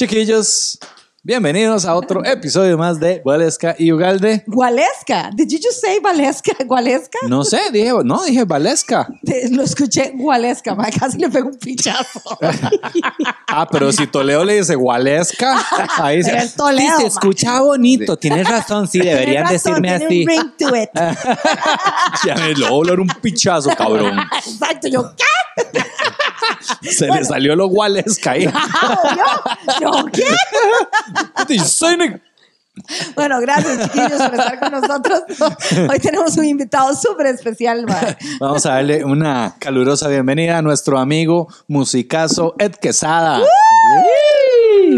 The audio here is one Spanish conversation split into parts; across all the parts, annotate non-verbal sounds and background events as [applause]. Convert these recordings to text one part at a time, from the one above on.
Chiquillos, bienvenidos a otro episodio más de Valesca y Ugalde. Gualesca. Did you just say Valesca? [laughs] Gualesca. No sé, dije, no, dije Valesca. Te- Lo escuché Gualesca, ma, casi le pego un pichazo. [laughs] Ah, pero si Toledo le dice Gualesca, ahí Pero se, es Toledo, Sí, se ma. escucha bonito. Tienes razón, sí, deberían Tienes razón, decirme tiene así. un ring to it. [laughs] Ya me lo voy a hablar un pichazo, cabrón. Exacto, yo, ¿qué? Se le salió lo Gualesca ahí. Yo, [laughs] yo, ¿qué? Bueno, gracias, chiquillos, por estar con nosotros. Hoy tenemos un invitado súper especial. Vamos a darle una calurosa bienvenida a nuestro amigo musicazo Ed Quesada.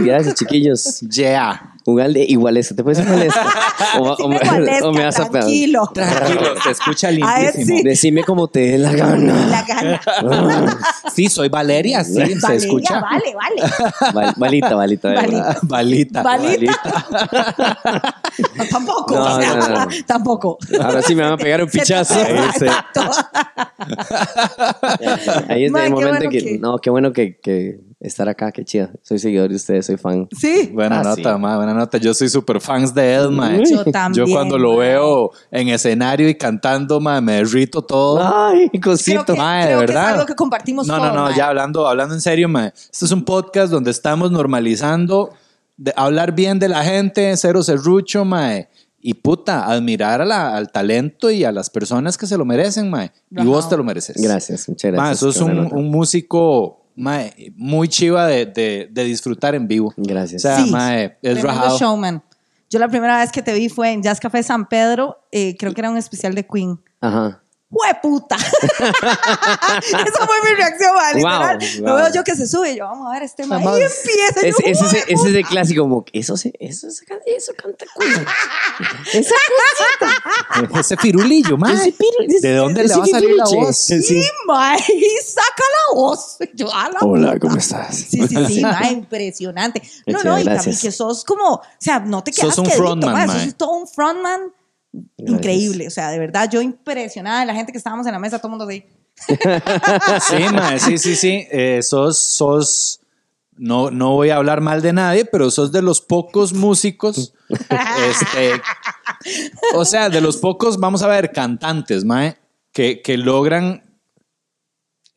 Gracias, chiquillos. Yeah. Ugalde igualesca. ¿Te puedes molestar? [laughs] O, o me- o me vas a pegar. tranquilo. Tranquilo, se escucha lindísimo. sí. Decime como te dé la gana. [laughs] La gana. [laughs] Sí, soy Valeria, sí, se escucha. Vale, vale. Val- Valita, valita. Valita. Valita. No, tampoco. No, o sea, no, no. Tampoco. Ahora sí me van a pegar un pichazo. Ahí está Ma, el momento bueno que, que- No, qué bueno que, que estar acá, qué chido. Soy seguidor de ustedes, soy fan. Sí. Buena Ah, nota, sí. ma, buena nota. Yo soy super fans de Ed, ma. Yo también. Yo cuando lo ma. veo en escenario y cantando, ma, me derrito todo. Ay, [laughs] Creo cosito. que, ma, de creo que verdad. es algo que compartimos No, no, no, ma. ya hablando, hablando en serio, ma. Este es un podcast donde estamos normalizando de hablar bien de la gente, cero serrucho, ma. Y puta, admirar a la- al talento y a las personas que se lo merecen, ma. Y vos te lo mereces. Gracias, muchas Ma, gracias. eso es Qué buena un, un músico ma, muy chiva de, de- de disfrutar en vivo. Gracias. O sea, Sí. ma, es rajado. showman. Yo la primera vez que te vi fue en Jazz Café San Pedro, eh, creo que era un especial de Queen. Ajá. ¡Hueputa! [laughs] Esa fue mi reacción, ma, literal. Wow, Lo wow. veo yo que se sube y yo, vamos a ver este man. Y empieza. Es, yo, ese, ese, ese es el clásico, como, eso, se, eso, se- eso canta Queen. [laughs] Esa Ese firulillo, ma. Ese piru- ese- ¿De dónde le ese va a salir la voz? Sí, ma, y saca la voz. Yo, a la Hola, puta. ¿cómo estás? Sí, sí, sí, [laughs] ma, impresionante. No, no, y gracias. también que sos como, o sea, no te quedas Sos un quedito, frontman, ma, ma. sos todo un frontman Gracias. increíble. O sea, de verdad, yo impresionada de la gente que estábamos en la mesa, todo el mundo así. [laughs] Sí, ma, sí, sí, sí. Eh, sos, sos, no, no voy a hablar mal de nadie, pero sos de los pocos músicos, [laughs] este, o sea, de los pocos, vamos a ver, cantantes, mae, que, que logran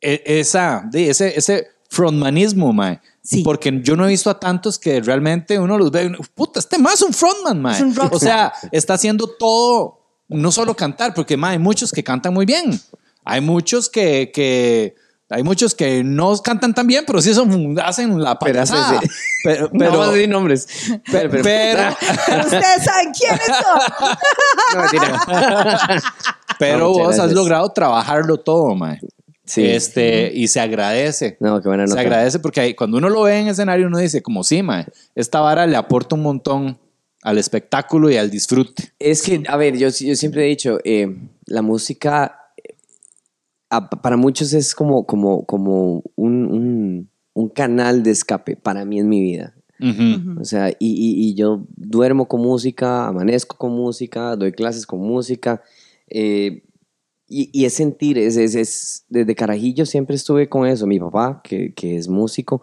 e- esa, ese, ese frontmanismo, mae. Sí. Porque yo no he visto a tantos que realmente uno los ve, puta, este más es un frontman, mae. Es un rockstar. O sea, está haciendo todo, no solo cantar, porque mae, hay muchos que cantan muy bien. Hay muchos que, que hay muchos que no cantan tan bien, pero sí son, hacen la Pero payasada. Pero, no pero, a decir nombres. pe- pero, Pero ustedes saben quiénes son. [laughs] No, [laughs] pero vos has logrado trabajarlo todo, mae. Sí. Este, y se agradece. No, qué buena Se nota. agradece porque ahí, cuando uno lo ve en escenario, uno dice, como sí, mae, esta vara le aporta un montón al espectáculo y al disfrute. Es que, a ver, yo, yo siempre he dicho, eh, la música eh, a- para muchos es como, como, como un, un, un canal de escape para mí en mi vida. O sea, y, y- y yo duermo con música, amanezco con música, doy clases con música. eh, y, y es sentir, es, es, es- desde carajillo siempre estuve con eso. Mi papá, que, que es músico,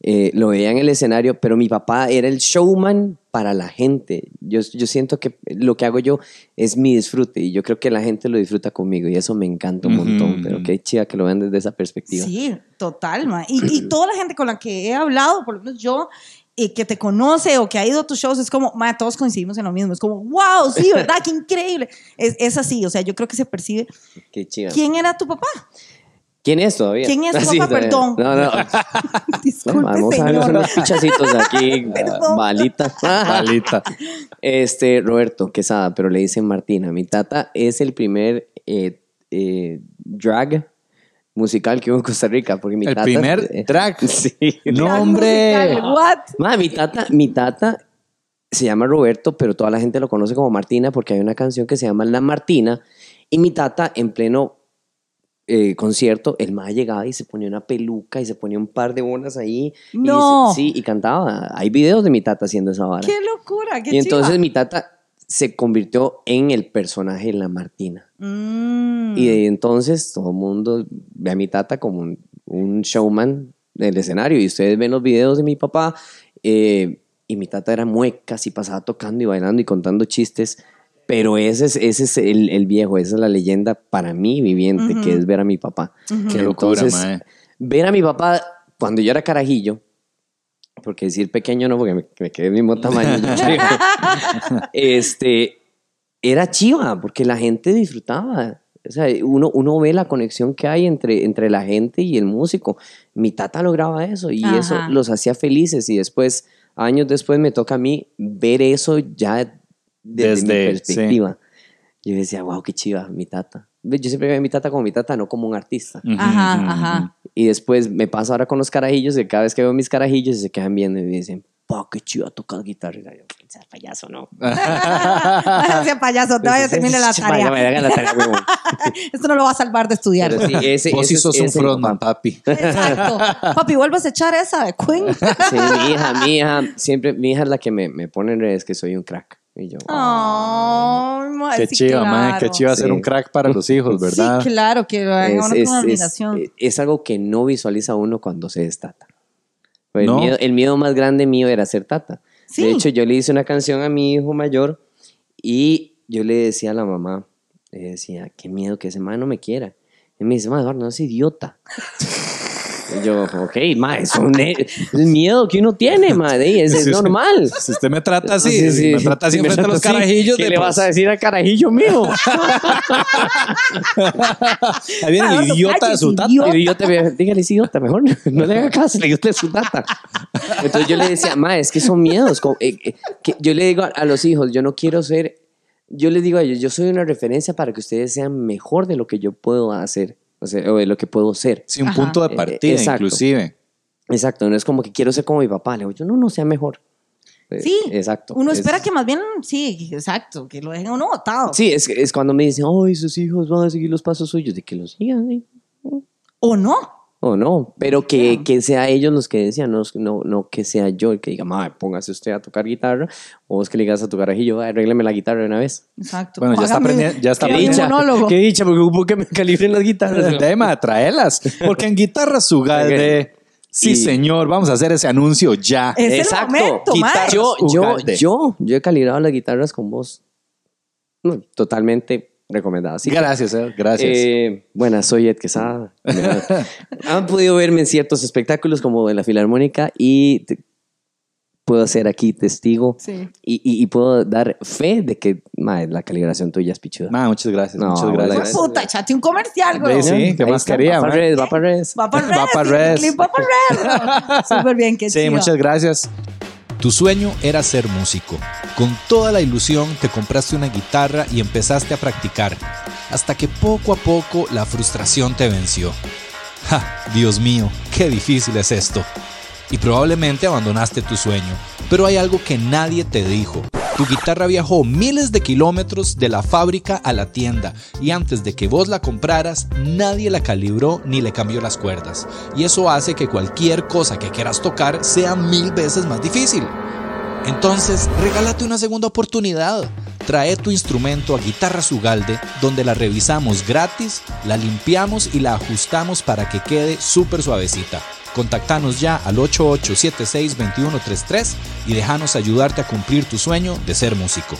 eh, lo veía en el escenario, pero mi papá era el showman para la gente. Yo, yo siento que lo que hago yo es mi disfrute y yo creo que la gente lo disfruta conmigo y eso me encanta un montón, pero qué chida que lo vean desde esa perspectiva. Sí, total, ma. Y, y toda la gente con la que he hablado, por lo menos yo, y que te conoce o que ha ido a tus shows, es como, ma, todos coincidimos en lo mismo. Es como, wow, sí, [laughs] ¿verdad? Qué increíble. Es, es así, o sea, yo creo que se percibe. Qué chida. ¿Quién era tu papá? ¿Quién es todavía? ¿Quién es tu [laughs] Sí, papá? todavía. Perdón. No, no. [laughs] Disculpe, Vamos a darnos señor. unos pichacitos aquí, Perdón. balita. Balita. Este, Roberto Quesada, pero le dicen Martina. Mi tata es el primer eh, eh, drag musical que hubo en Costa Rica. Porque mi El tata, primer eh, drag. [laughs] Sí. No, hombre. musical, What? Ma, mi tata, mi tata se llama Roberto, pero toda la gente lo conoce como Martina porque hay una canción que se llama La Martina. Y mi tata, en pleno eh, concierto, el más llegaba y se ponía una peluca y se ponía un par de bonas ahí. y No. se- sí, y cantaba. Hay videos de mi tata haciendo esa vara. Qué locura, qué y entonces chiva. mi tata se convirtió en el personaje de La Martina. Mm. Y de entonces todo el mundo ve a mi tata como un, un showman del escenario. Y ustedes ven los videos de mi papá Eh, y mi tata era mueca, y pasaba tocando y bailando y contando chistes. Pero ese es, ese es el, el viejo, esa es la leyenda para mí viviente, que es ver a mi papá. Qué locura, Entonces, mae. ver a mi papá cuando yo era carajillo, porque decir pequeño no, porque me, me quedé del mismo [laughs] tamaño. este, era chiva, porque la gente disfrutaba. O sea, uno, uno ve la conexión que hay entre, entre la gente y el músico. Mi tata lograba eso y eso Ajá. los hacía felices. Y después, años después, me toca a mí ver eso ya desde, Desde- mi perspectiva. Yo decía, wow, qué chiva, mi tata. Yo siempre veo a mi tata como mi tata, no como un artista. Ajá, ajá. Y después me pasa ahora con los carajillos, que cada vez que veo mis carajillos se quedan viendo y me dicen, pa, qué chido tocar guitarra. Y yo, "Seas payaso, no. [laughs] Payaso, te vaya a terminar la tarea. haga la tarea. Esto no lo va a salvar de estudiar. Pero sí, ese, Vos sí sos un ese frontman, papi. [laughs] Exacto. Papi, vuelves a echar esa de Queen. Sí, mi hija, mi hija, siempre, mi hija es la que me, me pone en redes que soy un crack. Y yo, Ay, ma, Qué sí, chiva, claro. Qué chiva ser Sí. un crack para los hijos, ¿verdad? Sí, claro, que lo hagan es, admiración. es algo que no visualiza uno cuando se es tata. Pues El, miedo, el miedo más grande mío era ser tata. Sí. De hecho, yo le hice una canción a mi hijo mayor y yo le decía a la mamá, le decía, qué miedo que ese man no me quiera. Y me dice, ma, Eduardo, no es idiota. Y yo, ok, ma, es un el miedo que uno tiene, ma, de es, es Sí, sí. normal. Si usted me trata así, Sí, si sí. me trata así Si los carajillos, ¿Qué de, le pues, vas a decir al carajillo mío? Ahí viene el idiota de su tata. idiota. El idiota, dígale, es idiota, mejor no le haga caso, el idiota es su tata. Entonces yo le decía, ma, es que son miedos. como, eh, eh, que yo le digo a, a los hijos, yo no quiero ser, yo les digo a ellos, yo soy una referencia para que ustedes sean mejor de lo que yo puedo hacer, o, sea, o de lo que puedo ser. Sí, un Ajá. punto de Eh, partida, exacto. inclusive. Exacto, no es como que quiero ser como mi papá, le digo, yo no, no sea mejor. Eh, Sí, exacto. Uno Es- espera que más bien, sí, exacto, que lo dejen uno botado. Sí, es, es cuando me dicen, ay, sus hijos van a seguir los pasos suyos, de que los sigan, ¿eh? O no. O no, pero que, que sea ellos los que decían, no, no, no que sea yo el que diga, madre, póngase usted a tocar guitarra, o vos que le digas a tu carajillo, "Ay, arrégleme la guitarra de una vez. Exacto. Bueno, ya está aprendiendo- ya está hágame Qué dicha, monólogo. qué dicha, porque ocupo que me calibren las guitarras. El tema, traelas. Porque en Guitarra Sugalde, sí, Y- señor, vamos a hacer ese anuncio ya. Es el momento. Yo, yo, yo, yo he calibrado las guitarras con vos. No, totalmente recomendado. Sí, gracias, eh, gracias. Eh, buenas, soy Ed Quesada. [laughs] Han podido verme en ciertos espectáculos como en la Filarmónica y te- puedo ser aquí testigo Sí. y, y- y puedo dar fe de que la calibración tuya es pichuda. Ma, muchas gracias, No, muchas gracias. gracias. Puta, echate un comercial, güey. Sí, sí, ¿qué más quería, Va para redes, va para redes. Va para Va red. pa' sí, red. el clip va para red. [laughs] Súper bien, qué Sí, muchas gracias. Tu sueño era ser músico. Con toda la ilusión te compraste una guitarra y empezaste a practicar, hasta que poco a poco la frustración te venció. ¡Ja! Dios mío, qué difícil es esto. Y probablemente abandonaste tu sueño, pero hay algo que nadie te dijo. Tu guitarra viajó miles de kilómetros de la fábrica a la tienda y antes de que vos la compraras, nadie la calibró ni le cambió las cuerdas. Y eso hace que cualquier cosa que quieras tocar sea mil veces más difícil. Entonces, regálate una segunda oportunidad. Trae tu instrumento a Guitarra Sugalde, donde la revisamos gratis, la limpiamos y la ajustamos para que quede súper suavecita. Contactanos ya al 8876-2133 y déjanos ayudarte a cumplir tu sueño de ser músico.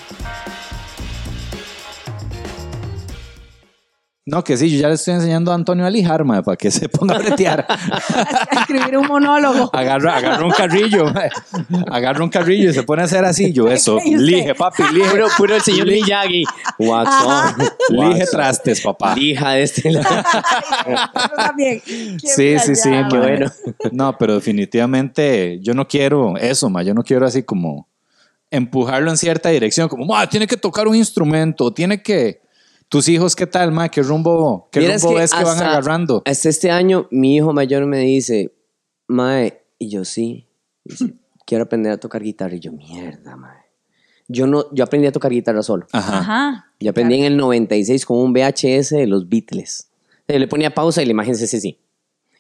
No, que sí, yo ya le estoy enseñando a Antonio a lijar, ma, para que se ponga a bretear. [laughs] A escribir un monólogo. agarra, agarra un carrillo, agarra un carrillo y se pone a hacer así. Yo eso, [laughs] lige, papi, lige. Puro, puro el señor Miyagi. Watson. Lige trastes, papá. Lija de este lado. [laughs] Yo también. Sí, sí, sí, Qué bueno. No, pero definitivamente yo no quiero eso, ma. Yo no quiero así como empujarlo en cierta dirección, como, ma, tiene que tocar un instrumento, tiene que. Tus hijos, ¿qué tal, ma? ¿Qué rumbo, qué rumbo ves que van agarrando? Hasta este año, mi hijo mayor me dice, Mae, y yo sí, dice, quiero aprender a tocar guitarra. Y yo, mierda, Mae. Yo, no, yo aprendí a tocar guitarra solo. Ajá. Ajá. Yo aprendí en el 96 con un VHS de los Beatles. Yo le ponía pausa y la imagen hacía así.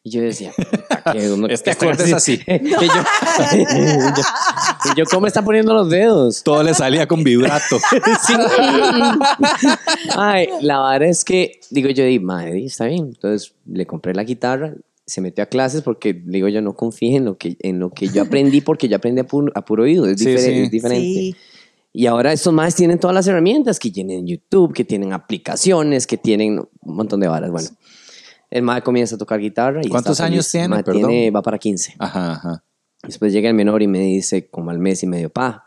Y yo decía, puta, ¿qué, dónde- Este es así. [laughs] y yo, y yo, y yo, ¿cómo me está poniendo los dedos? Todo le salía con vibrato. [laughs] Sí. Ay, la verdad es que, digo yo, di, madre, está bien. Entonces le compré la guitarra se metió a clases porque, digo yo, no confíe en lo que, en lo que yo aprendí porque yo aprendí a puro, a puro oído, es, Sí, diferente, sí. es diferente. Sí. Y ahora estos más tienen todas las herramientas, que tienen YouTube, que tienen aplicaciones, que tienen un montón de varas. Bueno, el mae comienza a tocar guitarra. Y ¿Cuántos años tiene? Mae Perdón. tiene- Va para 15. Ajá, ajá. Después llega el menor y me dice, como al mes y medio, pa.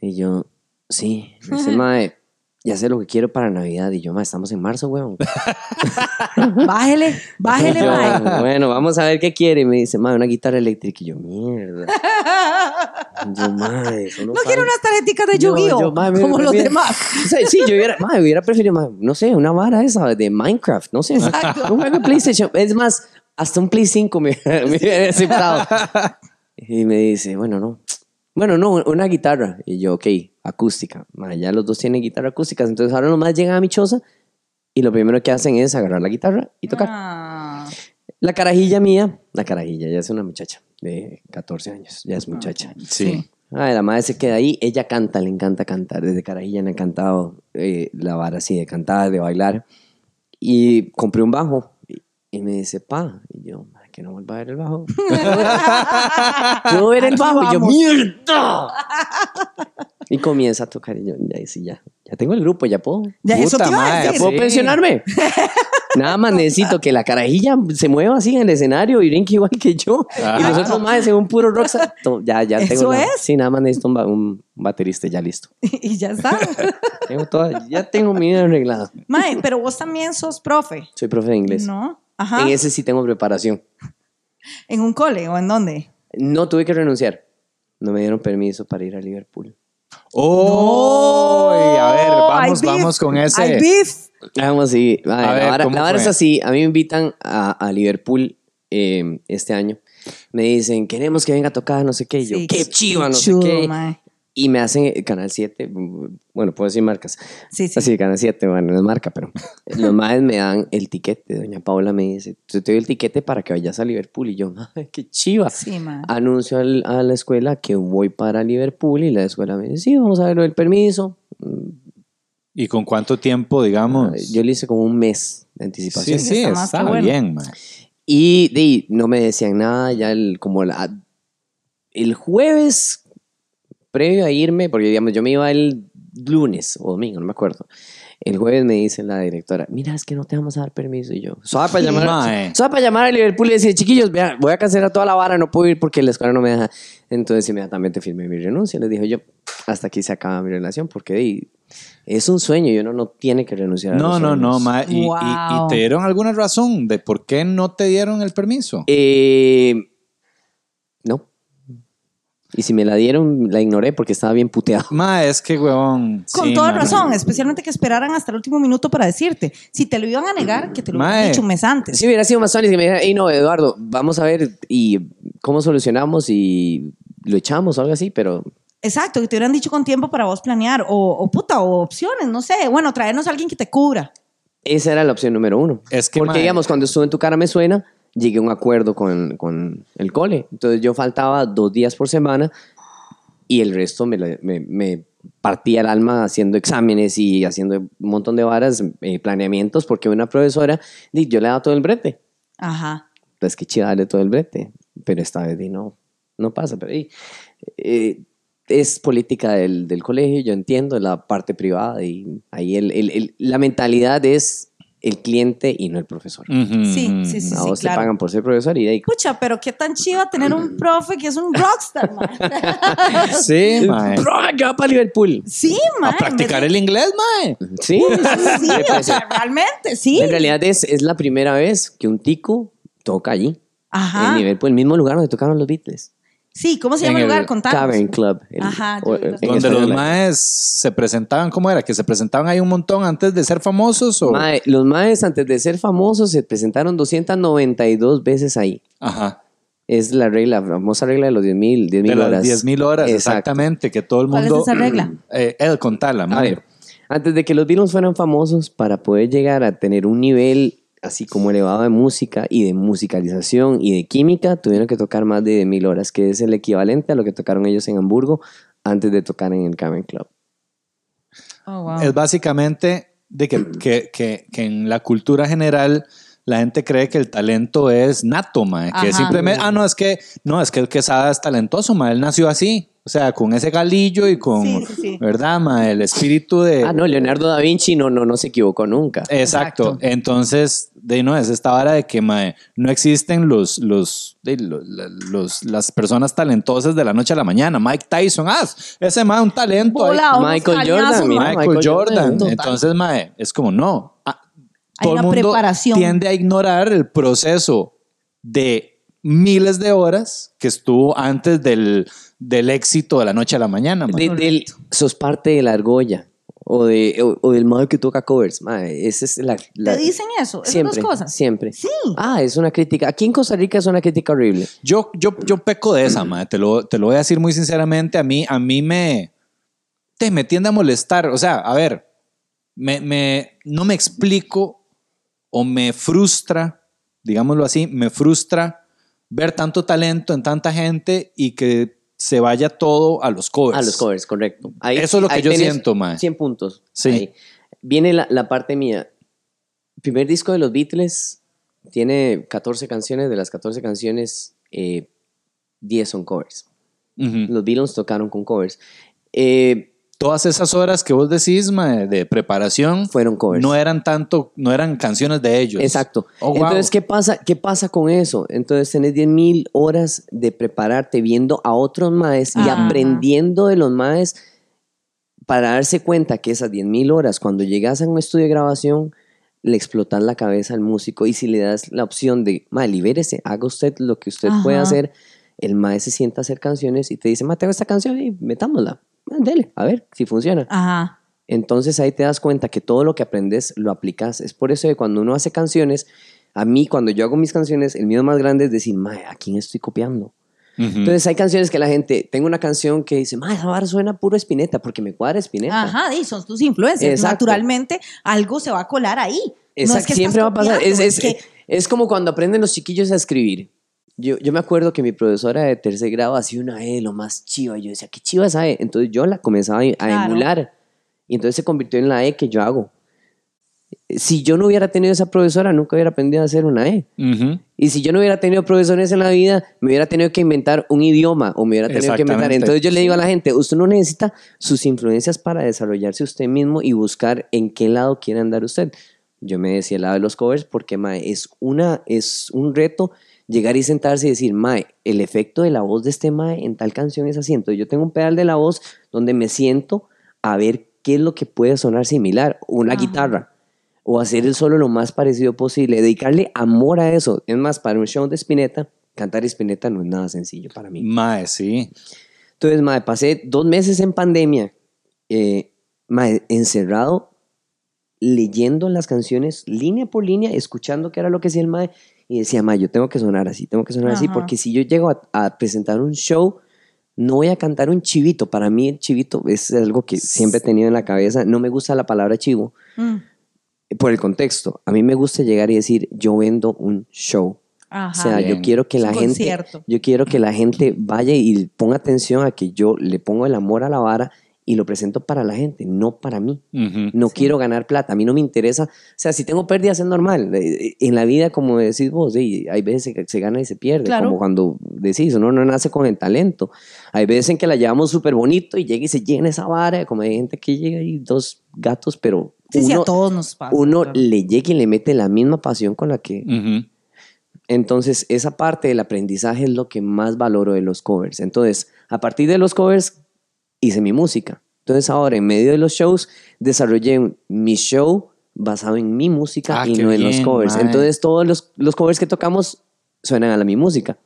Y yo, sí. Me dice, [laughs] mae, ya sé lo que quiero para Navidad. Y yo, mae, estamos en marzo, weón. [laughs] Bájele, bájele, Yo, bueno, vamos a ver qué quiere. Y me dice, mae, una guitarra eléctrica. Y yo, mierda. [laughs] Yo, eso no No quiero falta". unas tarjeticas de Yo- Yu-Gi-Oh! yo, como los demás. [laughs] O sea, sí, yo hubiera, mae, hubiera preferido, mae, no sé, una vara esa de Minecraft, no sé. Exacto. Un juego de PlayStation. Es más, hasta un Play 5 me, me hubiera aceptado. Y me dice, bueno, no. Bueno, no, una guitarra. Y yo, ok, acústica. Ya los dos tienen guitarra acústicas. Entonces ahora nomás llegan a mi choza y lo primero que hacen es agarrar la guitarra y tocar. Ah, La carajilla mía, la carajilla, ya es una muchacha de 14 años, ya es muchacha. Sí. Ay, la madre se queda ahí, ella canta, le encanta cantar. Desde carajilla le ha encantado eh, la vara así de cantar, de bailar. Y compré un bajo y, y me dice, pa, y yo, "Madre, que no vuelva a ver el bajo. [laughs] [laughs] Puedo ver el bajo y yo. ¡mierda! Y comienza a tocar y yo, ya, sí, ya, ya tengo el grupo, ya puedo. ya, eso Puta te iba a madre, Ya decir. puedo Sí. pensionarme. [laughs] Nada más necesito que la carajilla se mueva así en el escenario y brinque igual que yo. Y nosotros más en un puro rockstar. Ya, ya Eso tengo. la- es. Sí, nada más necesito un baterista ya listo. [laughs] y ya está. [laughs] Tengo toda, ya tengo mi vida arreglada. Mae, pero vos también sos profe. Soy profe de inglés. ¿No? Ajá. En ese sí tengo preparación. ¿En un cole o en dónde? No tuve que renunciar. No me dieron permiso para ir a Liverpool. Oh, a ver, vamos, vamos con ese. Hay beef. Vamos. Ay, A ver, la vara, es así. A mí me invitan a, a Liverpool eh, este año. Me dicen, queremos que venga a tocar, no sé qué. Y yo, Sí, qué chiva, no chudo, sé qué. mae. Y me hacen eh, Canal 7, mm, bueno, puedo decir marcas. Sí, sí. Así, Canal 7, bueno, no es marca, pero [laughs] los madres me dan el tiquete. Doña Paula me dice, te doy el tiquete para que vayas a Liverpool. Y yo, [laughs] qué chiva. Sí, mae. Anuncio al- a la escuela que voy para Liverpool y la escuela me dice, sí, vamos a ver del permiso. ¿Y con cuánto tiempo, digamos? Yo le hice como un mes de sí, anticipación. sí, Está más está bueno. bien, man. Y ahí no me decían nada, ya el, como la, el jueves previo a irme, porque digamos yo me iba el lunes o domingo, no me acuerdo. El jueves me dice la directora, mira, es que no te vamos a dar permiso. Y yo, suave para llamar, Mae. suave para llamar a Liverpool y decir, chiquillos, vea, voy a cancelar toda la vara, no puedo ir porque la escuela no me deja. Entonces inmediatamente firmé mi renuncia. Les dije yo, hasta aquí se acaba mi relación, porque es un sueño y uno no tiene que renunciar a No, los no, no, sueños. ma. ¿Y, y- Wow. y te dieron alguna razón de por qué no te dieron el permiso? Eh, no. Y si me la dieron, la ignoré porque estaba bien puteado. Ma, es que, huevón. Con sí, toda ma. razón, especialmente que esperaran hasta el último minuto para decirte. Si te lo iban a negar, que te lo hubieran dicho un mes antes. Si hubiera sido más fácil que me dijera, hey, no, Eduardo, vamos a ver y cómo solucionamos y lo echamos o algo así, pero Exacto, que te hubieran dicho con tiempo para vos planear. O, o puta, o opciones, no sé. Bueno, traernos a alguien que te cubra. esa era la opción número uno. Es que, porque, digamos, cuando estuve en tu cara me suena, llegué a un acuerdo con, con el cole. Entonces yo faltaba dos días por semana y el resto me, me, me partía el alma haciendo exámenes y haciendo un montón de varas, eh, planeamientos, porque una profesora, di, yo le daba todo el brete. Ajá. Pues que chido darle todo el brete. Pero esta vez di, no, no pasa. Pero di, eh, es política del, del colegio, yo entiendo, la parte privada y ahí el, el- el- la mentalidad es el cliente y no el profesor. Sí, sí, sí. a vos te claro. pagan por ser profesor y de ahí. Pucha, pero qué tan chiva tener un [clears throat] profe que es un rockstar, man. [laughs] Sí, [laughs] ma. ¡Profe, que va para Liverpool! Sí, man. A practicar el inglés, ma. Sí, Sí, [laughs] o sea, realmente, sí. en realidad es, es la primera vez que un tico toca allí. Ajá. En Liverpool, el mismo lugar donde tocaron los Beatles. Sí, ¿cómo se llama el el lugar? Contanos. Cavern Club. El- Ajá, o- en Donde los maes se presentaban, ¿cómo era? ¿Que se presentaban ahí un montón antes de ser famosos? O? Mae, los maes, antes de ser famosos, se presentaron 292 veces ahí. Ajá. Es la regla, la famosa regla de los 10 mil De las horas. 10.000 horas, Exacto. exactamente. Que todo el ¿Cuál mundo. es esa regla? Eh, Ed, contala, A ma. ver, antes de que los Beatles fueran famosos, para poder llegar a tener un nivel así como elevado de música y de musicalización y de química, tuvieron que tocar más de 10.000 horas, que es el equivalente a lo que tocaron ellos en Hamburgo antes de tocar en el Cavern Club. Oh, wow. Es básicamente de que, [clears throat] que, que, que en la cultura general la gente cree que el talento es nato, mae, que Ajá. simplemente, ah, no, es que, no, es que el Quesada es talentoso, mae, él nació así, o sea, con ese galillo y con, Sí, sí, sí. ¿verdad, mae? El espíritu de... Ah, no, Leonardo da Vinci no, no, no se equivocó nunca. Exacto. Exacto. Entonces, de no es esta vara de que mae, no existen los, los, los- las personas talentosas de la noche a la mañana. Mike Tyson, ah, ese mae un talento. unos Michael Jordan, mira. Michael, Michael Jordan. Entonces, mae, es como no. Ah, Hay todo el una mundo preparación. tiende a ignorar el proceso de miles de horas que estuvo antes del, del éxito de la noche a la mañana. De- del- sos parte de la argolla o, de, o, o del modo que toca covers. Esa es la, la- ¿Te dicen eso? Esas siempre, dos cosas. Siempre. Sí. Ah, es una crítica. Aquí en Costa Rica es una crítica horrible. Yo, yo, yo peco de esa, madre. Te lo, te lo voy a decir muy sinceramente. A mí, a mí me, te, me tiende a molestar. O sea, a ver, me, me, no me explico o me frustra, digámoslo así, me frustra ver tanto talento en tanta gente y que se vaya todo a los covers. A los covers, correcto. Ahí- Eso es lo que yo siento, mae. 100 puntos. Sí. Ahí. Viene la, la parte mía. Primer disco de los Beatles tiene 14 canciones. De las 14 canciones, eh, 10 son covers. Los Beatles tocaron con covers. Eh, Todas esas horas que vos decís, mae, de preparación, fueron covers. no eran tanto, no eran canciones de ellos. Exacto. Oh, wow. Entonces, ¿qué pasa, ¿qué pasa con eso? Entonces, tenés 10.000 horas de prepararte viendo a otros maes y Ajá. aprendiendo de los maes para darse cuenta que esas 10.000 horas, cuando llegas a un estudio de grabación, le explotas la cabeza al músico y si le das la opción de, mae, libérese, haga usted lo que usted Ajá. puede hacer, el mae se sienta a hacer canciones y te dice, mae, tengo esta canción y metámosla. Ah, Dele, a ver si funciona. Ajá. Entonces ahí te das cuenta que todo lo que aprendes lo aplicas. Es por eso que cuando uno hace canciones, a mí cuando yo hago mis canciones, el miedo más grande es decir, mae, ¿a quién estoy copiando? Entonces hay canciones que la gente, tengo una canción que dice, mae, esa vara suena puro Espineta, porque me cuadra Espineta. Ajá, y son tus influencias. Exacto. Naturalmente, algo se va a colar ahí. Exacto, no es que siempre va a pasar. Es, copiando, es, que- es como cuando aprenden los chiquillos a escribir. Yo, yo me acuerdo que mi profesora de tercer grado hacía una E lo más chiva. y Yo decía, ¿qué chiva esa E? Entonces yo la comenzaba a a Claro. emular. Y entonces se convirtió en la E que yo hago. Si yo no hubiera tenido esa profesora, nunca hubiera aprendido a hacer una E. Ujú. Y si yo no hubiera tenido profesores en la vida, me hubiera tenido que inventar un idioma o me hubiera tenido que inventar. Entonces yo le digo a la gente, usted no necesita sus influencias para desarrollarse usted mismo y buscar en qué lado quiere andar usted. Yo me decía el lado de los covers porque mae, es, una, es un reto llegar y sentarse y decir, mae, el efecto de la voz de este mae en tal canción es así. Entonces yo tengo un pedal de la voz donde me siento a ver qué es lo que puede sonar similar, una Ajá. guitarra o hacer el solo lo más parecido posible, dedicarle amor a eso. Es más, para un show de Spinetta, cantar Spinetta no es nada sencillo para mí. Mae, sí. Entonces, mae, pasé dos meses en pandemia, eh, mae, encerrado, leyendo las canciones línea por línea, escuchando qué era lo que decía el mae, y decía, mae, yo tengo que sonar así, tengo que sonar así, porque si yo llego a, a presentar un show, no voy a cantar un chivito. Para mí el chivito es algo que siempre he tenido en la cabeza. No me gusta la palabra chivo Mm, por el contexto. A mí me gusta llegar y decir, yo vendo un show. Ajá. O sea, yo quiero que la gente, concierto. yo quiero que la gente vaya y ponga atención a que yo le pongo el amor a la vara y lo presento para la gente, no para mí. Ujú. No Sí. quiero ganar plata, a mí no me interesa. O sea, si tengo pérdidas es normal. En la vida, como decís vos, sí, hay veces que se gana y se pierde. Claro. Como cuando decís, uno no nace con el talento. Hay veces en que la llevamos súper bonito y llega y se llena esa vara. Como hay gente que llega y dos gatos, pero Sí, sí, uno, a todos nos pasa. uno claro. le llega y le mete la misma pasión con la que Ujú. entonces, esa parte del aprendizaje es lo que más valoro de los covers. Entonces, a partir de los covers, hice mi música. Entonces, ahora, en medio de los shows, desarrollé mi show basado en mi música Ah, y no en los covers. mae. Entonces, todos los, los covers que tocamos suenan a la mi música.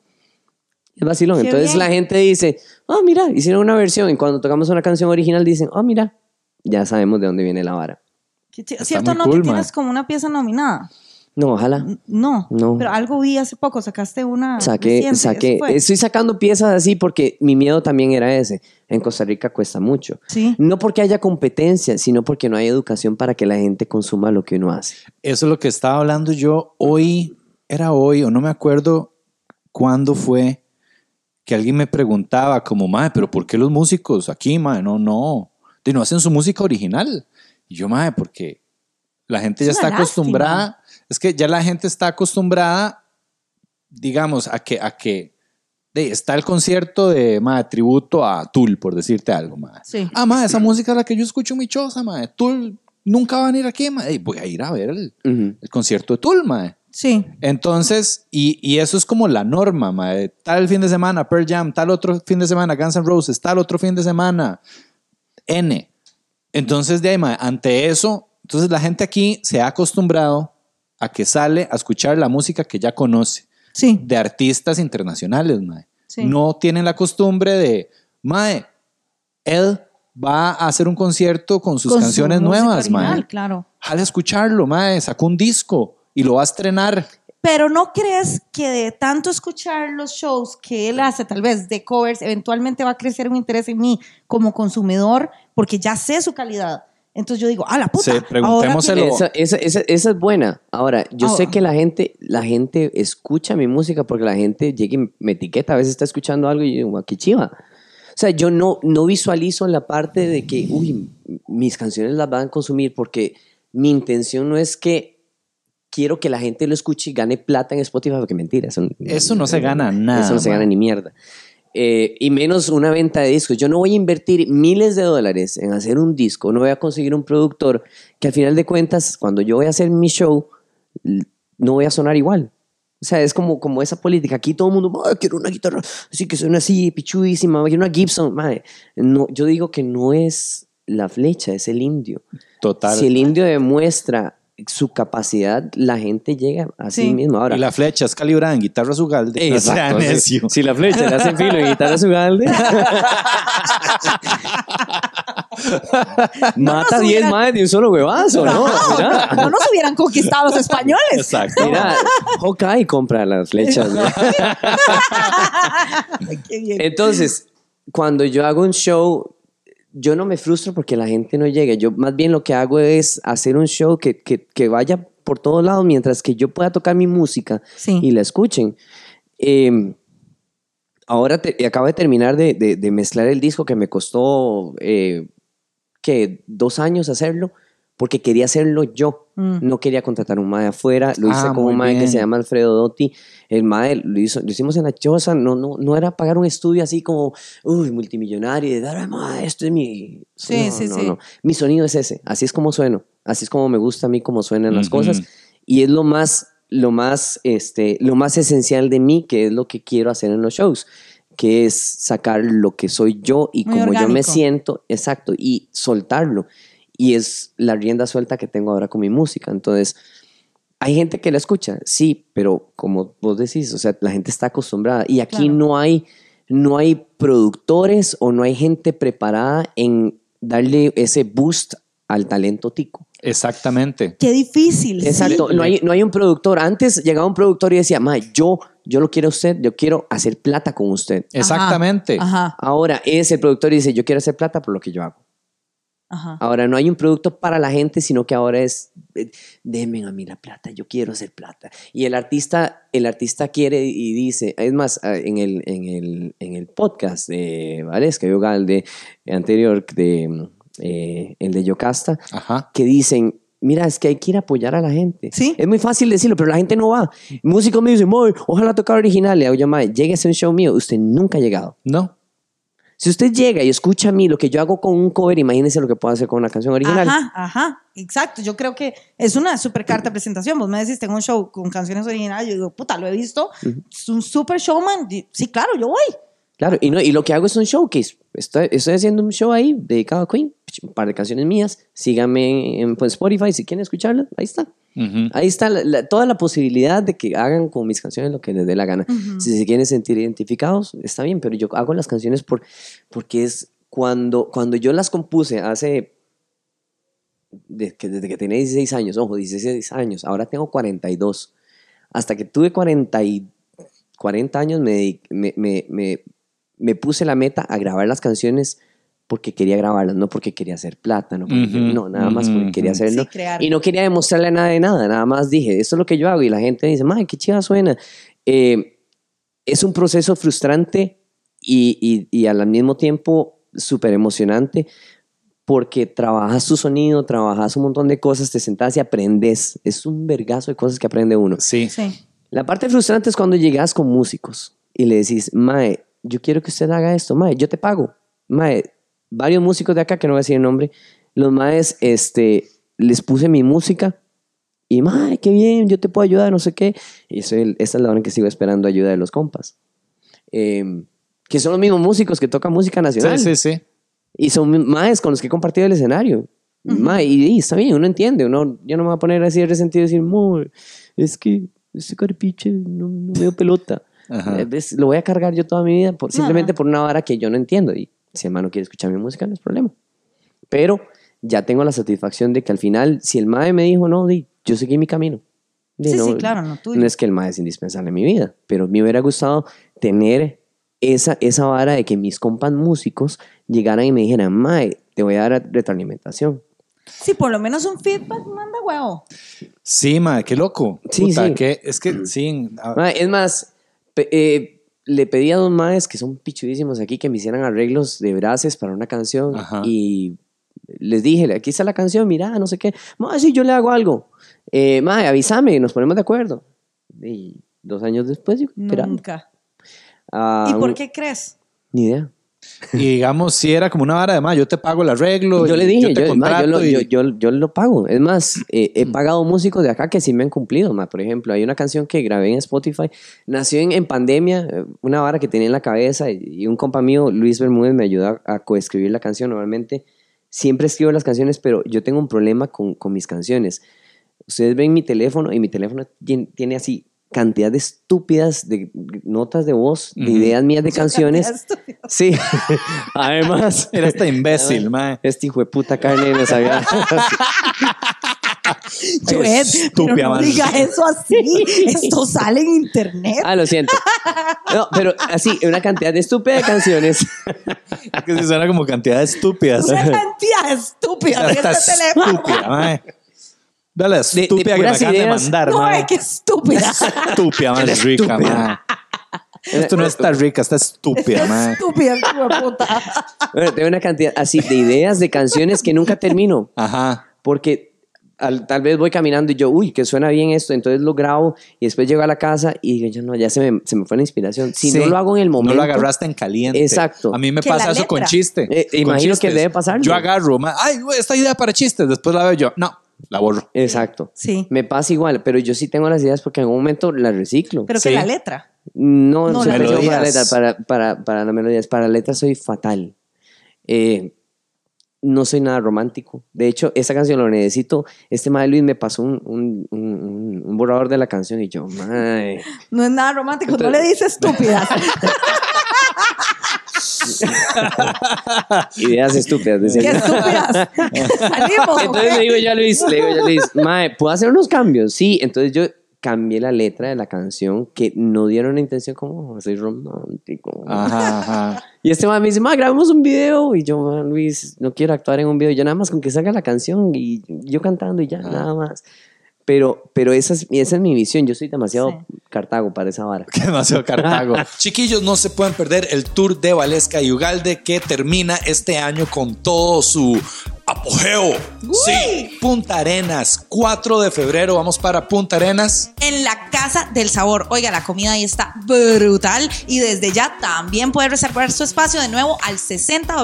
Es vacilón. Qué Entonces, bien. la gente dice, oh, mira, hicieron una versión. Y cuando tocamos una canción original, dicen, oh, mira, ya sabemos de dónde viene la vara. ¿Cierto no cool, que mae. tienes como una pieza nominada? No, ojalá. No, No. pero algo vi hace poco, sacaste una Saqué, reciente, saqué. Estoy sacando piezas así porque mi miedo también era ese. En Costa Rica cuesta mucho. Sí. No porque haya competencia, sino porque no hay educación para que la gente consuma lo que uno hace. Eso es lo que estaba hablando yo hoy, era hoy, o no me acuerdo cuándo fue, que alguien me preguntaba como, mae, pero ¿por qué los músicos aquí, mae? No, no, de no hacen su música original. Y yo, mae, porque la gente ya Es está una acostumbrada, es que ya la gente está acostumbrada, digamos, a que, a que de, está el concierto de ma, tributo a Tool, por decirte algo, ma. Sí. Ah, ma, esa música es la que yo escucho mi choza, ma. Tool nunca va a venir aquí, ma. Voy a ir a ver el, el concierto de Tool, ma. Sí. Entonces, y, y eso es como la norma, ma. Tal fin de semana, Pearl Jam, tal otro fin de semana, Guns N' Roses, tal otro fin de semana, N. Entonces, de ahí, ma, ante eso, entonces la gente aquí se ha acostumbrado a que sale a escuchar la música que ya conoce Sí. de artistas internacionales, mae. Sí. No tienen la costumbre de, mae, él va a hacer un concierto con sus Con canciones nuevas, original, mae. Claro. Jale a escucharlo, mae. Sacó un disco y lo va a estrenar. Pero ¿no crees que de tanto escuchar los shows que él hace, tal vez de covers, eventualmente va a crecer un interés en mí como consumidor porque ya sé su calidad? Entonces yo digo, ah, la puta. Sí, ahora preguntémoselo. Esa, esa, esa, esa es buena. Ahora, yo Ah. sé que la gente, la gente escucha mi música porque la gente llega y me etiqueta. A veces está escuchando algo y yo digo, "Ah, qué chiva. O sea, yo no, no visualizo la parte de que, uy, mis canciones las van a consumir porque mi intención no es que quiero que la gente lo escuche y gane plata en Spotify, porque mentira. Eso, Eso no se gana nada, Eso no se man. gana ni mierda. Eh, y menos una venta de discos. Yo no voy a invertir miles de dólares en hacer un disco, no voy a conseguir un productor que al final de cuentas, cuando yo voy a hacer mi show, no voy a sonar igual. O sea, es como, como esa política. Aquí todo el mundo, "Ay, quiero una guitarra así que suena así, pichudísima, quiero una Gibson. Madre, no, yo digo que no es la flecha, es el indio. Total. Si el indio demuestra su capacidad, la gente llega a sí, Sí. mismo. Ahora, y la flecha es calibrada en guitarra sea Exacto. necio. Si, si la flecha le hace filo y guitarra Zugalde, [laughs] mata nos 10 hubieran- más de un solo huevazo, ¿no? Mira, No nos hubieran conquistado los españoles. Exacto. mira Hawkeye compra las flechas. ¿no? [laughs] Entonces, cuando yo hago un show, yo no me frustro porque la gente no llega. Yo más bien lo que hago es hacer un show que, que, que vaya por todos lados mientras que yo pueda tocar mi música Sí. y la escuchen. Eh, ahora te- acabo de terminar de, de- de mezclar el disco que me costó, eh, ¿qué? Dos años hacerlo, porque quería hacerlo yo. Mm. No quería contratar un mae afuera. Lo hice Ah, con un mae que bien. se llama Alfredo Dotti. El mae lo, hizo, lo hicimos en la choza. No, no, no era pagar un estudio así como, uy, multimillonario, de dar, "Ay, mae, esto es mi... Sí, No, sí, no, sí. no. Mi sonido es ese. Así es como sueno. Así es como me gusta a mí como suenan las cosas. Y es lo más, lo más, este, lo más esencial de mí, que es lo que quiero hacer en los shows, que es sacar lo que soy yo y Muy como yo me orgánico. siento, exacto, y soltarlo. Y es la rienda suelta que tengo ahora con mi música. Entonces, hay gente que la escucha, sí, pero como vos decís, o sea, la gente está acostumbrada y aquí Claro. no hay no hay productores o no hay gente preparada en darle ese boost al talento tico. Exactamente. Qué difícil. Exacto, sí. no hay, no hay un productor. Antes llegaba un productor y decía, ma, yo, yo lo quiero a usted, yo quiero hacer plata con usted. Exactamente. Ajá, Ahora es el productor y dice, yo quiero hacer plata por lo que yo hago. Ajá. Ahora no hay un producto para la gente, sino que ahora es, eh, denme a mí la plata, yo quiero hacer plata. Y el artista, el artista quiere y dice, es más, ah, en el, en el, en el podcast de Valesca y Ogalde anterior, de, eh, el de Yocasta, Ajá. que dicen, mira, es que hay que ir a apoyar a la gente. Sí. Es muy fácil decirlo, pero la gente no va. Músicos me dicen, "Moy, ojalá tocar original. Le digo, yo, "Mae, llegue a hacer un show mío. Usted nunca ha llegado. No. Si usted llega y escucha a mí lo que yo hago con un cover, imagínese lo que puedo hacer con una canción original. Ajá, ajá, exacto. Yo creo que es una super carta de presentación. Vos me decís, tengo un show con canciones originales. Yo digo, puta, lo he visto. Es un super showman. Sí, claro, yo voy. Claro, y, no, y lo que hago es un showcase. Estoy, estoy haciendo un show ahí dedicado a Queen, un par de canciones mías. Síganme en, pues, Spotify si quieren escucharlas. Ahí está. Ahí está la- la- toda la posibilidad de que hagan con mis canciones lo que les dé la gana. Si se quieren sentir identificados, está bien, pero yo hago las canciones por, porque es cuando, cuando yo las compuse hace, de que- desde que tenía 16 años, ojo, 16 años, ahora tengo 42. Hasta que tuve 40, y, 40 años me, me, me, me puse la meta a grabar las canciones porque quería grabarlas, no porque quería hacer plata, no, porque Ujú, quería- no nada más porque quería hacerlo. Sí. Y no quería demostrarle nada de nada, nada más dije, esto es lo que yo hago y la gente dice, madre, qué chiva suena. Eh, es un proceso frustrante y, y, y al mismo tiempo súper emocionante porque trabajas tu sonido, trabajas un montón de cosas, te sentás y aprendes. Es un vergazo de cosas que aprende uno. Sí. Sí. La parte frustrante es cuando llegas con músicos y le decís, Mae, yo quiero que usted haga esto, Mae, yo te pago. Mae, varios músicos de acá, que no voy a decir el nombre, los Maes, este, les puse mi música y, Mae, qué bien, yo te puedo ayudar, no sé qué. Y soy esta es la hora en que sigo esperando ayuda de los compas. Em, que son los mismos músicos que tocan música nacional. Sí, sí, sí. Y son maes con los que he compartido el escenario. Mae, y, y está bien, uno entiende. Uno, yo no me voy a poner así de resentido y decir, "Mo, es que ese carpiche no, no me dio pelota. Ajá. Eh, Lo voy a cargar yo toda mi vida por, simplemente Ajá. por una vara que yo no entiendo. Y si el no quiere escuchar mi música, no es problema. Pero ya tengo la satisfacción de que al final, si el mae me dijo, no, di, yo seguí mi camino. Di, Sí, no, sí, claro, no tuyo. no es que el mae es indispensable en mi vida, pero me hubiera gustado tener esa, esa vara de que mis compas músicos llegaran y me dijeran, mae, te voy a dar retroalimentación. Sí, por lo menos un feedback manda huevo. Sí, madre, qué loco. Sí, Puta, sí. que- es que sí. Mae, es más, eh, le pedí a dos maes que son pichudísimos aquí que me hicieran arreglos de braces para una canción Ajá. y les dije, aquí está la canción, mira, no sé qué. Mae, sí, yo le hago algo. Eh, mae, avísame, nos ponemos de acuerdo. Y dos años después, yo. Nunca. ah, ¿Y por un- qué crees? Ni idea. Y digamos, si era como una vara de más, yo te pago el arreglo. Yo le dije, te yo, ma, yo, contrato lo, y- yo, yo- yo lo pago. Es más, eh, he pagado músicos de acá que sí me han cumplido. ma. Por ejemplo, hay una canción que grabé en Spotify. Nació en, en pandemia, eh, una vara que tenía en la cabeza y, y un compa mío, Luis Bermúdez, me ayuda a, coescribir la canción. Normalmente siempre escribo las canciones, pero yo tengo un problema con, con mis canciones. Ustedes ven mi teléfono y mi teléfono tien- tiene así cantidad de estúpidas de notas de voz, de ideas mías de canciones. Sí, [laughs] además. Era esta imbécil, mae. Este hijo de puta carne me sabía. [laughs] Joed, pero estúpida, no man. diga eso así. Esto sale en internet. ah, lo siento. No, pero así, una cantidad de estúpida de canciones. Es que sí suena como cantidad de estúpidas. Una cantidad estúpida de este teléfono. estúpida, mae. Dale, de estúpida que me acaban de ideas. mandar, No, es que estúpida. Estúpida, [laughs] es rica, Estúpida. mae. Esto no está rica, está estúpida, mae. Estúpida, de puta. [laughs] Bueno, tengo una cantidad así de ideas de canciones que nunca termino. Ajá. Porque al- tal vez voy caminando y yo, uy, que suena bien esto, entonces lo grabo y después llego a la casa y digo, ya no, ya se me, se me fue la inspiración. Si Sí. no lo hago en el momento. No lo agarraste en caliente. Exacto. A mí me Que pasa eso con chiste. Eh, con imagino que chistes. debe pasarle. Yo agarro, ma- ay, esta idea para chistes. Después la veo yo. No, la borro. Exacto. Sí. Me pasa igual, pero yo sí tengo las ideas porque en algún momento las reciclo. Pero Sí. que la letra. No, No, soy la para letras, para, para, para las melodías. Para letras soy fatal. Eh, no soy nada romántico. De hecho, esa canción lo necesito. Este madre Luis me pasó un, un, un- un borrador de la canción y yo, mae. No es nada romántico. No le dices estúpida. [laughs] [laughs] Ideas estúpidas. decía Qué yo. estúpidas. [laughs] Salimos. Entonces le digo yo a Luis, le digo yo a Luis, mae, ¿puedo hacer unos cambios? Sí, entonces yo cambié la letra de la canción que no dieron una intención como "Oh, soy romántico. Ajá, ajá. Y este man me dice, ma, grabemos un video. Y yo, "Ma, Luis, no quiero actuar en un video. Yo nada más con que salga la canción y yo cantando y ya, nada más. Pero, pero esa, es, esa es mi visión. Yo soy demasiado Sí. cartago para esa vara. [laughs] Demasiado Cartago. [laughs] Chiquillos, no se pueden perder el tour de Valesca y Ugalde que termina este año con todo su apogeo. Sí, Punta Arenas, 4 de febrero, vamos para Punta Arenas. en la Casa del Sabor. Oiga, la comida ahí está brutal y desde ya también puede reservar su espacio de nuevo al 60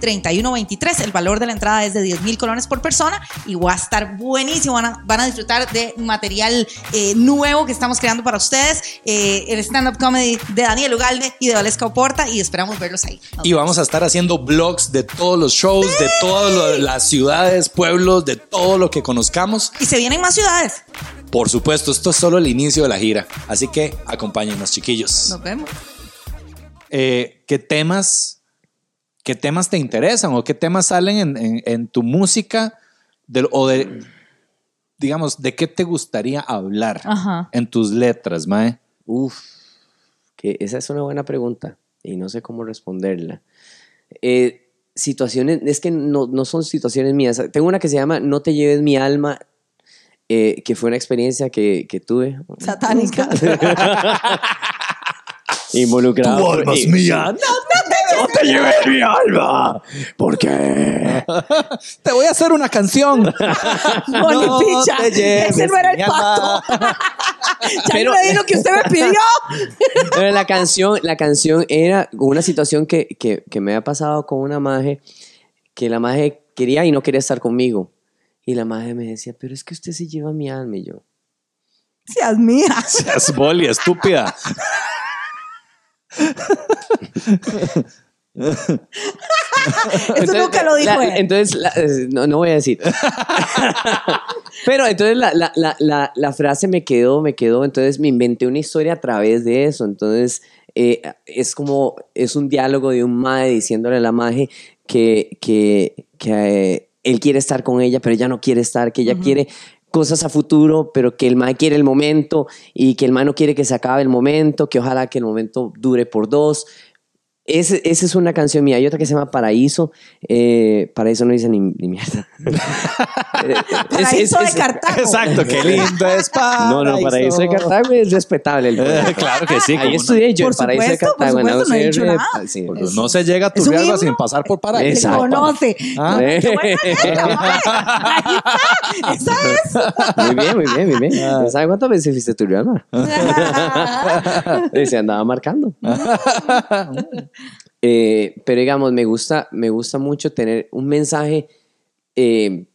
3123. El valor de la entrada es de 10 mil colones por persona y va a estar buenísimo. Van a, van a disfrutar de material eh, nuevo que estamos creando para ustedes, eh, el stand-up comedy de Daniel Ugalde y de Valesca Oporta y esperamos verlos ahí. Nos Y vamos a estar haciendo vlogs de todos los shows, de todas lo- las ciudades, pueblos, de todo lo que conozcamos. Y se vienen más ciudades. Por supuesto, esto es solo el inicio de la gira. Así que acompáñenos, chiquillos. Nos vemos. Eh, ¿Qué temas, qué temas te interesan o qué temas salen en, en- en tu música o de, digamos, de qué te gustaría hablar Ajá. en tus letras, Mae? Uf, que esa es una buena pregunta y no sé cómo responderla. Eh, situaciones, es que no, no son situaciones mías. Tengo una que se llama No te lleves mi alma, eh, que fue una experiencia que, que tuve. Satánica. [laughs] involucrado. Tu alma es mía. No te lleves mi alma. ¿Por qué? [laughs] Te voy a hacer una canción. Moni [laughs] No Picha. te lleves Ese no era el alma. [laughs] ya Pero- me di lo que usted me pidió. Pero la canción, la canción era una situación que, que, que me había pasado con una maje, que la maje quería y no quería estar conmigo. Y la maje me decía, pero es que usted se lleva mi alma y yo. Seas mía. Seas boli, estúpida. Eso nunca lo dijo la- él. Entonces, la- eh, no, no voy a decir. [laughs] Pero entonces la, la, la, la, la frase me quedó, me quedó. Entonces me inventé una historia a través de eso. Entonces eh, es como, es un diálogo de un mae diciéndole a la maje que, que, que eh, él quiere estar con ella, pero ella no quiere estar, que ella quiere cosas a futuro, pero que el mae quiere el momento y que el mae no quiere que se acabe el momento, que ojalá que el momento dure por dos. Ese- esa es una canción mía. Hay otra que se llama Paraíso. Eh, Paraíso no dice ni, ni mierda. [laughs] Eh, es- es- Paraíso de es- Cartago. Exacto, qué lindo es No, no, Paraíso de Cartago es respetable. el Eh, [laughs] claro que sí. Ahí estudié yo Por en Paraíso de supuesto, Cartago. supuesto, no he dicho UCR, nada. sí. Porque no se llega a ¿Es un Turrialba himno? sin pasar por paraíso. Se Exacto. conoce. Ah. Eh. [laughs] Ahí está. Esa es. Muy bien, muy bien, muy bien. ¿Sabe cuántas veces fuiste a Turrialba? Y se andaba marcando. Eh, pero digamos, me gusta, me gusta mucho tener un mensaje eh,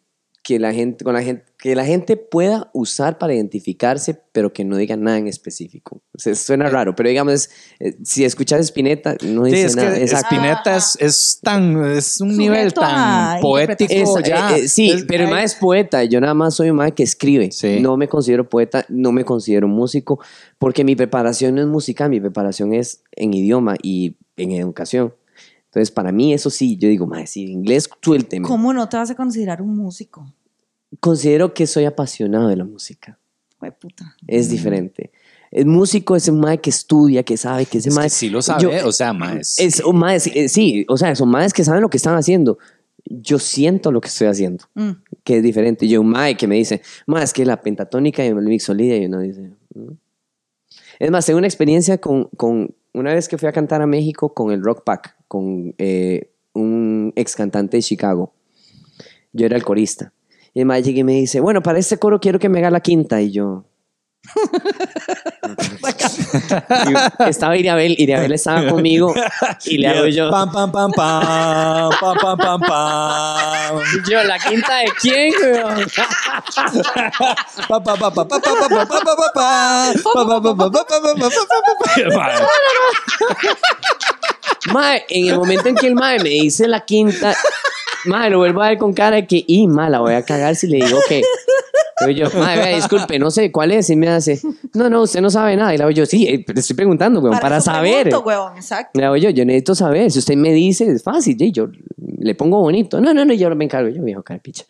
que la gente, con la gente, que la gente pueda usar para identificarse, pero que no diga nada en específico. O sea, suena raro, pero digamos, es, eh, si escuchas Spinetta, no Sí, dice es que nada. Exacto. Spinetta es, es tan, es un nivel Sujeto tan poético interpretación. Es- ya. eh, eh, sí, Es- pero el mae es poeta. Yo nada más soy un mae que escribe. Sí. No me considero poeta, no me considero músico, porque mi preparación no es musical, mi preparación es en idioma y en educación. Entonces, para mí, eso sí, yo digo, mae, si inglés, suélteme. ¿Cómo no te vas a considerar un músico? Considero que soy apasionado de la música. Puta. Es diferente. El músico es un mae que estudia, que sabe, que ese es mae. que sí lo sabe, yo- o sea, más. es un mae, sí, eh, sí, o sea, son maes que saben lo que están haciendo. Yo siento lo que estoy haciendo. Mm. que es diferente. Yo, un mae que me dice, mae, es que la pentatónica y el mixolida, y uno dice, "Mm". es más, tengo una experiencia con, con, una vez que fui a cantar a México con el Rock Pack, con eh, un ex cantante de Chicago. Yo era el corista. Y el y me dice, bueno, para este coro quiero que me haga la quinta. Y yo... Y estaba Iriabel, Iriabel estaba conmigo y le hago yo... Pam, pam, pam, pam, pam, pam, pam, pam. Y yo, ¿la quinta de quién, weón? Mae, en el momento en que el mae me dice la quinta, mae, lo vuelvo a ver con cara de que, y mae, la voy a cagar si le digo que. Okay. yo, mae, disculpe, no sé cuál es. Y me hace, no, no, usted no sabe nada. Y le digo yo, sí, eh, estoy preguntando, weón, para, saber. Pregunto, weón, exacto. Le digo yo, yo necesito saber. Si usted me dice, es fácil, y yo le pongo bonito. No, no, no, yo me encargo. Yo, viejo, cara, picha.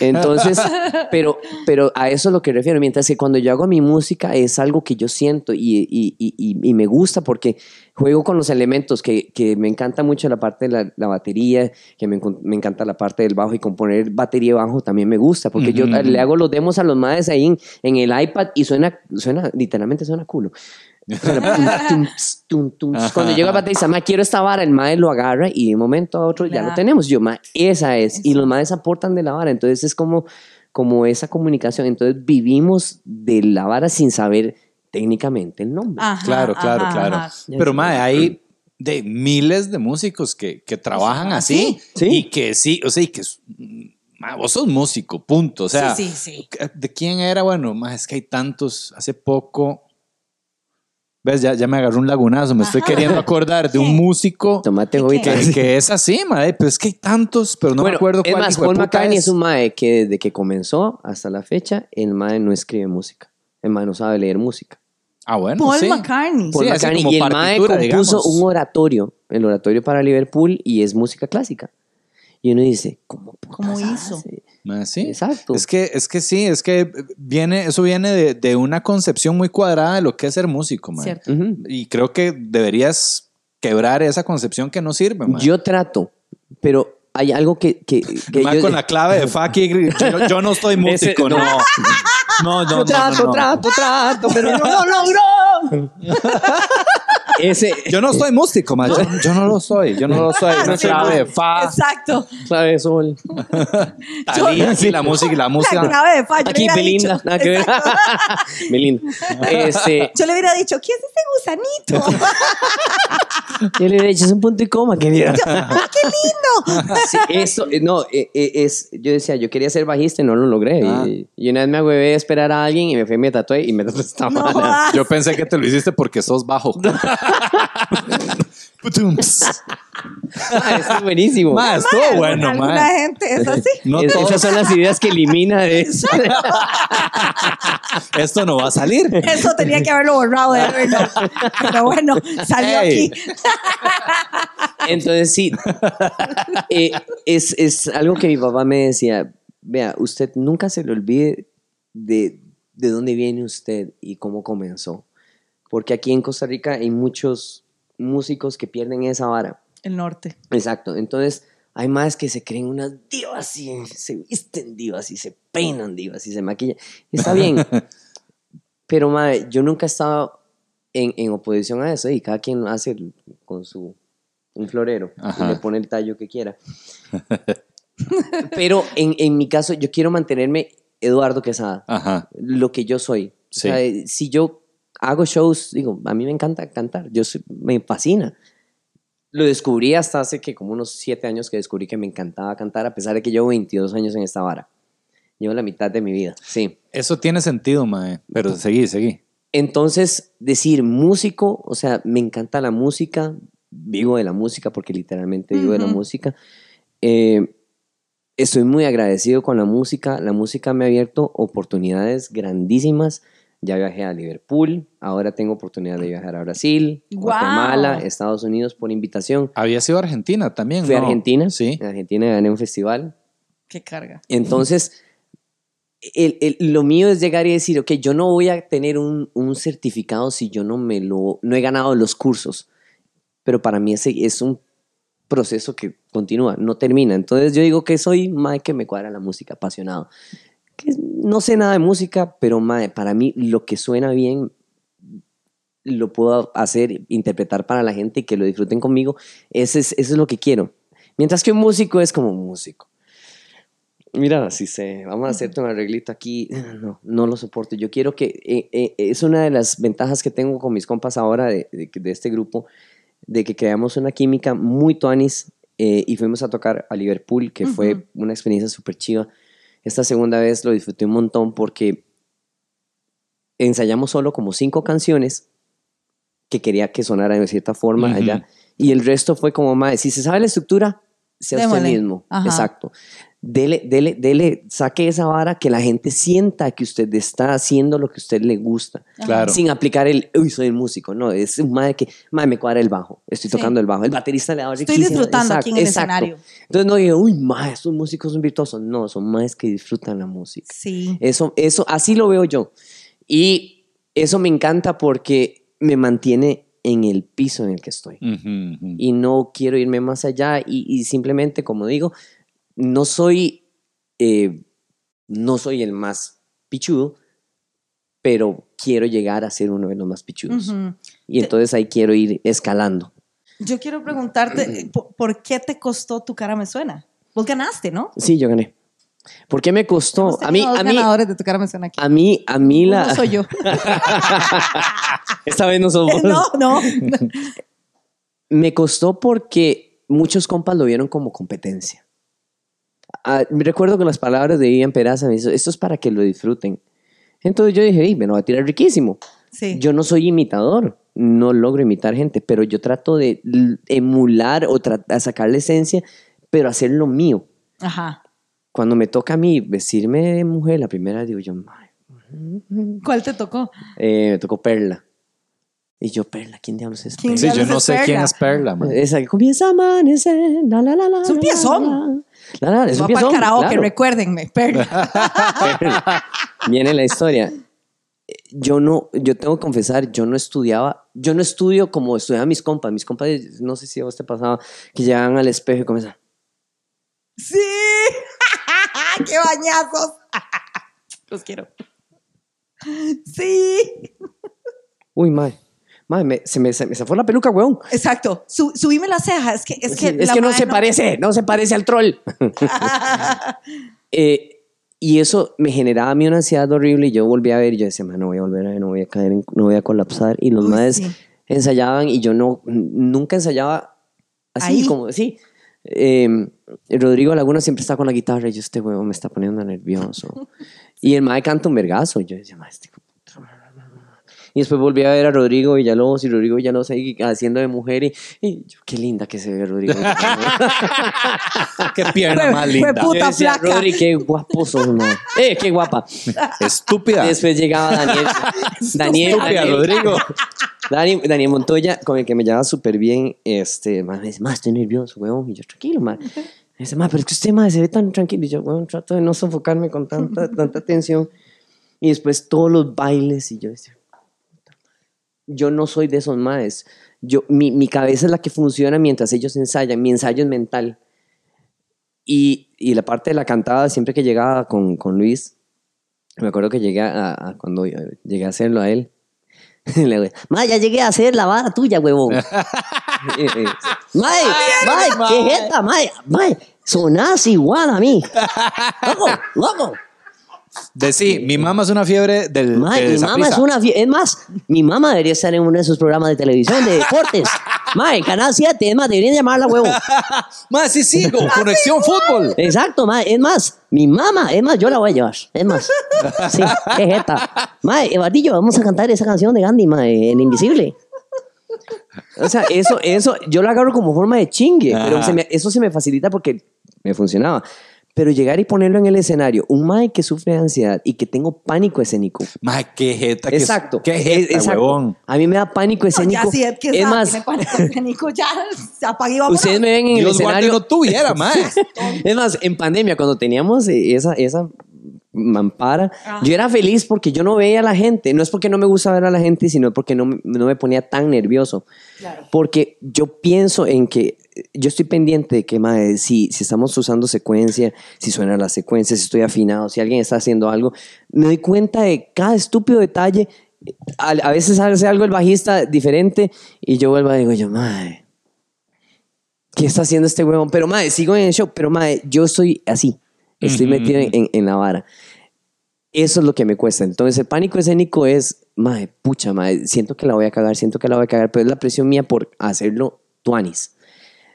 Entonces, [laughs] pero, pero a eso es lo que refiero. Mientras que cuando yo hago mi música es algo que yo siento y, y, y, me gusta porque juego con los elementos, que, que me encanta mucho la parte de la, la batería, que me, encanta la parte del bajo y componer batería y bajo también me gusta porque yo le hago los demos a los madres ahí en, en el iPad y suena, suena, literalmente suena culo. [laughs] Cuando llega el baterista, ma, quiero esta vara, el mae lo agarra y de un momento a otro ya lo tenemos. Yo, ma, esa es. Y los maes aportan de la vara. Entonces es como, como esa comunicación. Entonces vivimos de la vara sin saber técnicamente el nombre. Ajá, Claro, claro, ajá, claro. ajá. Pero, mae, hay de miles de músicos que, que trabajan así. Sí. Y que sí, o sea, y que vos sos músico, punto. O sea, sí, sí, sí. ¿de quién era? Bueno, mae, es que hay tantos. Hace poco. ¿Ves? Ya, ya me agarró un lagunazo. Me estoy queriendo acordar de un músico Tomate que, que es así, mae. Pero es que hay tantos, pero no bueno, me acuerdo es cuál más, Paul McCartney es. es. un mae que desde que comenzó hasta la fecha, el mae no escribe música. El mae no sabe leer música. Ah, bueno, Paul sí. McCartney. Paul Sí, McCartney. Y el mae compuso digamos. un oratorio, el oratorio para Liverpool, y es música clásica. Y uno dice, ¿cómo, ¿Cómo hizo? Mae, sí. Exacto. Es que, es que sí, es que viene, eso viene de, de una concepción muy cuadrada de lo que es ser músico, man. Cierto. Y creo que deberías quebrar esa concepción que no sirve, man. Yo trato, pero hay algo que... que, yo- con la clave de fucking, yo, yo no estoy [laughs] músico, no. no. [laughs] No, no, trato, no, no. trato, trato, pero no lo logro. [laughs] ese, Yo no soy músico, ma. Yo, yo no lo soy. Yo no lo soy. [laughs] No soy clave, fa, Exacto. clave sol. talía, sí, la música y la La música. clave de fa. Yo le Aquí Belinda, dicho- nada que ver. [laughs] Belinda. Este, Yo le hubiera dicho, ¿quién es ese gusanito? [laughs] [laughs] yo le he dicho, es un punto y coma, querida. ¡Ah, [laughs] ¡Qué lindo! [laughs] Sí, eso, eh, no, eh, eh, es, yo decía, yo quería ser bajista y no lo logré. Ah. Y, y una vez me agüevé a esperar a alguien y me fui y me tatué y me tatué esta No mala. Yo pensé que te lo hiciste porque sos bajo. Ah, [laughs] eso es buenísimo. Ma, estuvo bueno, Alguna ma. gente es así. [laughs] No Es- todos- esas son las ideas que elimina de [laughs] eso. Esto no va a salir. Eso tenía que haberlo borrado de Evernote. Pero bueno, salió Ey. aquí. Entonces, sí, eh, es, es algo que mi papá me decía, vea, usted nunca se le olvide de, de dónde viene usted y cómo comenzó. Porque aquí en Costa Rica hay muchos músicos que pierden esa vara. El norte. Exacto. Entonces, hay más que se creen unas divas y se visten divas y se peinan divas y se maquillan. Está bien. [laughs] Pero, madre, yo nunca he estado en, en oposición a eso y cada quien hace con su un florero Ajá. y le pone el tallo que quiera. Pero en, en mi caso, yo quiero mantenerme Eduardo Quesada, Ajá. lo que yo soy. Sí. O sea, si yo hago shows, digo, a mí me encanta cantar, yo soy- me fascina. Lo descubrí hasta hace que como unos siete años que descubrí que me encantaba cantar, a pesar de que llevo 22 años en esta vara. Llevo la mitad de mi vida, sí. Eso tiene sentido, mae. Pero seguí, seguí. Entonces, decir músico, o sea, me encanta la música, vivo de la música porque literalmente vivo de la música. Eh, estoy muy agradecido con la música. La música me ha abierto oportunidades grandísimas. Ya viajé a Liverpool, ahora tengo oportunidad de viajar a Brasil, ¡Guau! Guatemala, Estados Unidos por invitación. Había sido Argentina también, Fui a ¿no? Argentina, Sí. en Argentina gané un festival. Qué carga. Entonces, el- el- lo mío es llegar y decir, ok, yo no voy a tener un, un certificado si yo no me lo, no he ganado los cursos. Pero para mí ese es un proceso que continúa, no termina. Entonces yo digo que soy mae que me cuadra la música, apasionado. Que no sé nada de música, pero para mí lo que suena bien lo puedo hacer, interpretar para la gente y que lo disfruten conmigo. Ese es, eso es lo que quiero. Mientras que un músico es como un músico. Mira, si se, vamos a hacerte un arreglito aquí, no, no lo soporto. Yo quiero que, eh, eh, es una de las ventajas que tengo con mis compas ahora de, de- de este grupo, de que creamos una química muy tuanis eh, y fuimos a tocar a Liverpool, que fue una experiencia súper chiva. Esta segunda vez lo disfruté un montón porque ensayamos solo como cinco canciones que quería que sonaran de cierta forma allá. Y el resto fue como, más si se sabe la estructura, sea usted Démosle. mismo. Ajá. Exacto. Dele, dele, dele, saque esa vara que la gente sienta que usted está haciendo lo que a usted le gusta. Claro. Sin aplicar el, uy, soy el músico. No, es un madre que, madre, me cuadra el bajo. Estoy Sí. tocando el bajo. El baterista le da Estoy riquísimo. disfrutando aquí en el Exacto, escenario. exacto. Entonces no digo, uy, madre, estos músicos son virtuosos. No, son madres que disfrutan la música. Sí. Eso, eso, así lo veo yo. Y eso me encanta porque me mantiene en el piso en el que estoy. Y no quiero irme más allá y, y simplemente, como digo, no soy, eh, no soy el más pichudo, pero quiero llegar a ser uno de los más pichudos. Y entonces ahí quiero ir escalando. Yo quiero preguntarte, [clears throat] eh, ¿por, qué te costó tu cara me suena? Vos ganaste, ¿no? Sí, yo gané. ¿Por qué me costó? A mí, a mí, ganadores de tu cara me suena aquí. a mí, a mí la... No soy yo. [laughs] Esta vez no somos. [laughs] no, no. [laughs] Me costó porque muchos compas lo vieron como competencia. Ah, me recuerdo que las palabras de Ian Peraza me dijo, esto es para que lo disfruten. Entonces yo dije, "Ey, me lo va a tirar riquísimo. Sí. Yo no soy imitador, no logro imitar gente, pero yo trato de emular o sacar la esencia, pero hacer lo mío. Ajá. Cuando me toca a mí vestirme de mujer, la primera digo yo, "Mae, ¿Cuál te tocó? eh, me tocó Perla. Y yo, Perla, ¿quién diablos es ¿Quién Perla? Sí, yo no es sé quién Perla. es Perla, man. Esa que comienza a amanecer. La, la, la, la, Es un piezón. La, la, la, es un Va para piezón. el karaoke, claro. recuérdenme. [laughs] Perla. Viene la historia. Yo no, yo tengo que confesar, yo no estudiaba, yo no estudio como estudiaban mis compas. Mis compas, no sé si a vos te pasaba, que llegaban al espejo y comienzan. Sí. [laughs] ¡Qué bañazos! Los quiero. Sí. Uy, mae. Mae, me- se, me, se me zafó la peluca, weón. Exacto. Su- subime la ceja. Es que, es que, es la que no se parece, no se parece al troll. [laughs] Eh, y eso me generaba a mí una ansiedad horrible y yo volví a ver y yo decía, "Ma, no voy a volver a ver, no voy a caer, no voy a colapsar. Y los Uy, madres sí. ensayaban y yo no, nunca ensayaba así Ahí. como así. Eh, Rodrigo Laguna siempre está con la guitarra y yo, este huevo me está poniendo nervioso. [laughs] y el mae canta un vergazo y yo decía, "Ma, este hijo de puta". Y después volví a ver a Rodrigo Villalobos y Rodrigo Villalobos ahí haciendo de mujer y, y yo, qué linda que se ve Rodrigo. [laughs] Qué pierna Fue- más fue linda. puta Yo decía, flaca. Rodri, qué guapo sos, man. Eh, qué guapa. Estúpida. Después llegaba Daniel. Daniel, Estúpida, Daniel, Rodrigo. Dani- Daniel Montoya, con el que me llevaba súper bien. Este, me dice, más estoy nervioso, weón. Y yo, tranquilo, man. Me dice, man, pero es que usted, man, se ve tan tranquilo. Y yo, weón, trato de no sofocarme con tanta, tanta tensión. Y después todos los bailes. Y yo decía, puta. Yo no soy de esos maes. Yo, mi, mi cabeza es la que funciona mientras ellos ensayan. Mi ensayo es mental. Y, y la parte de la cantada, siempre que llegaba con, con Luis, me acuerdo que llegué a, a- cuando llegué a hacerlo a él. [laughs] Le digo, "Ma, ya llegué a hacer la vara tuya, huevón. [laughs] Mae, mae, qué jeta, mae, mae, sonás igual a mí. [laughs] Loco, loco. Decí, mi mamá es una fiebre del. Mae, de mi mamá es una... fie- Es más, mi mamá debería estar en uno de esos programas de televisión de deportes. [laughs] Mae, Canal 7, es más, deberían llamarla, huevón. [laughs] Más, sí, sí, con [laughs] conexión fútbol. Exacto, mae. Es más, mi mamá, es más, yo la voy a llevar. Es más. Sí, qué jeta. Mae, Evardillo, vamos a cantar esa canción de Gandhi, mae, El Invisible. O sea, eso, eso, yo lo agarro como forma de chingue, pero Ajá. se me- eso se me facilita porque me funcionaba. Pero llegar y ponerlo en el escenario, un mae que sufre de ansiedad y que tengo pánico escénico. Mae, qué jeta. que- Exacto. Qué es- jeta, exacto. huevón. A mí me da pánico No, escénico. ya sí, es que es más, tiene pánico escénico, ya se vámonos. ustedes me ven en el Dios escenario. no tuviera, mae. [laughs] Es más, en pandemia, cuando teníamos eh, esa, esa mampara, Ajá. yo era feliz porque yo no veía a la gente. No es porque no me gusta ver a la gente, sino porque no, me- no me ponía tan nervioso. Claro. Porque yo pienso en que yo estoy pendiente de que, madre, si, si estamos usando secuencia, si suena la secuencia, si estoy afinado, si alguien está haciendo algo, me doy cuenta de cada estúpido detalle. A, a veces hace algo el bajista diferente y yo vuelvo y digo yo, madre, ¿qué está haciendo este huevón? Pero, madre, sigo en el show, pero, madre, yo estoy así, estoy metido en, en la vara. Eso es lo que me cuesta. Entonces, el pánico escénico es, madre, pucha, madre, siento que la voy a cagar, siento que la voy a cagar, pero es la presión mía por hacerlo tuanis.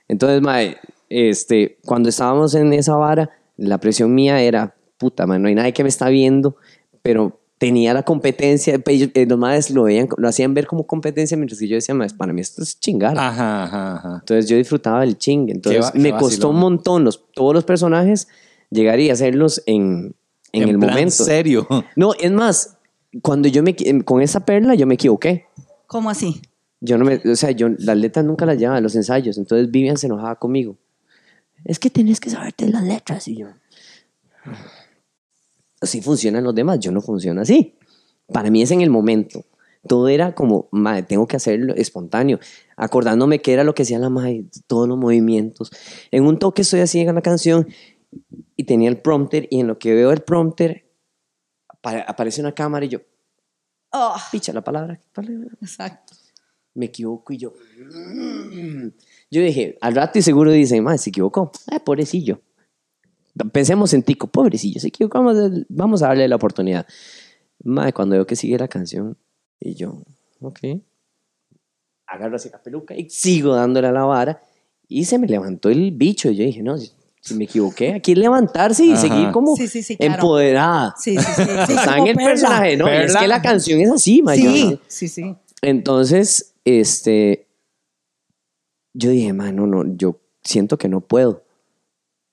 Entonces, madre, este, cuando estábamos en esa vara, la presión mía era, puta, madre, no hay nadie que me está viendo, pero tenía la competencia, pe- ellos- eh, los madres lo, veían, lo hacían ver como competencia, mientras que yo decía, madre, para mí esto es chingar. Ajá, ajá, ajá. Entonces yo disfrutaba del ching. Entonces va- me costó un montón los, todos los personajes llegar y hacerlos en, en, el plan momento. serio. No, es más, cuando yo me equi- con esa perla yo me equivoqué. ¿Cómo así? Yo no me, o sea, yo las letras nunca las llevaba, los ensayos. Entonces Vivian se enojaba conmigo. Es que tenés que saberte las letras y yo. Así funcionan los demás, yo no funciono así. Para mí es en el momento. Todo era como, madre, tengo que hacerlo espontáneo. Acordándome que era lo que hacía la madre, todos los movimientos. En un toque estoy así en la canción y tenía el prompter y en lo que veo el prompter apare- aparece una cámara y yo, Oh, picha la palabra. exacto. me equivoco y yo. "Mm". Yo dije, al rato y seguro dicen, más se equivocó. Ay, pobrecillo. Pensemos en Tico, pobrecillo, se equivocó, vamos a, vamos a darle la oportunidad. Madre, cuando veo que sigue la canción, y yo, ok. Agarro así la peluca y sigo dándole a la vara. Y se me levantó el bicho. Y yo dije, no, si, me equivoqué, aquí es levantarse y Ajá. seguir como Sí, sí, sí, claro. empoderada. Sí, sí, sí. sí, [laughs] Está en el perla. personaje, ¿no? Es que la canción es así, ma, yo- Sí, sí, sí. entonces, este, yo dije, mano, no, yo siento que no puedo.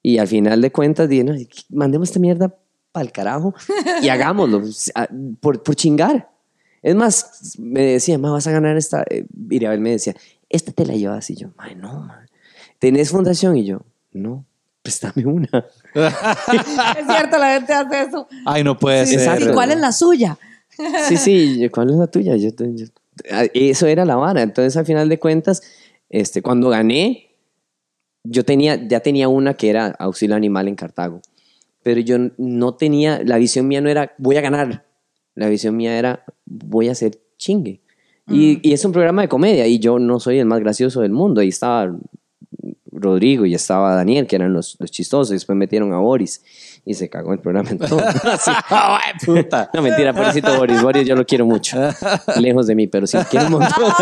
Y al final de cuentas dije, no, mandemos esta mierda para el carajo y hagámoslo a- por, por chingar. Es más, me decía, ma, vas a ganar esta. eh, Irabel me decía, esta te la llevas. Y yo, ma, no, ma. ¿Tenés fundación? Y yo, no, préstame una. [laughs] Es cierto, la gente hace eso. Ay, no puede Sí, ser. ¿Y cuál es la suya? Sí, sí, ¿cuál es la tuya? Yo, yo- ah, eso era la vara. Entonces, al final de cuentas, este, cuando gané, yo tenía, ya tenía una que era auxilio animal en Cartago. Pero yo no tenía, la visión mía no era, voy a ganar. La visión mía era, voy a hacer chingue. Y, y es un programa de comedia y yo no soy el más gracioso del mundo. Ahí estaba Rodrigo y estaba Daniel, que eran los, los chistosos. Y después metieron a Boris y se cagó el programa en todo. [laughs] Así. [laughs] Puta. No, mentira, pobrecito Boris. Boris yo lo quiero mucho. [laughs] Lejos de mí, pero sí lo quiero un montón.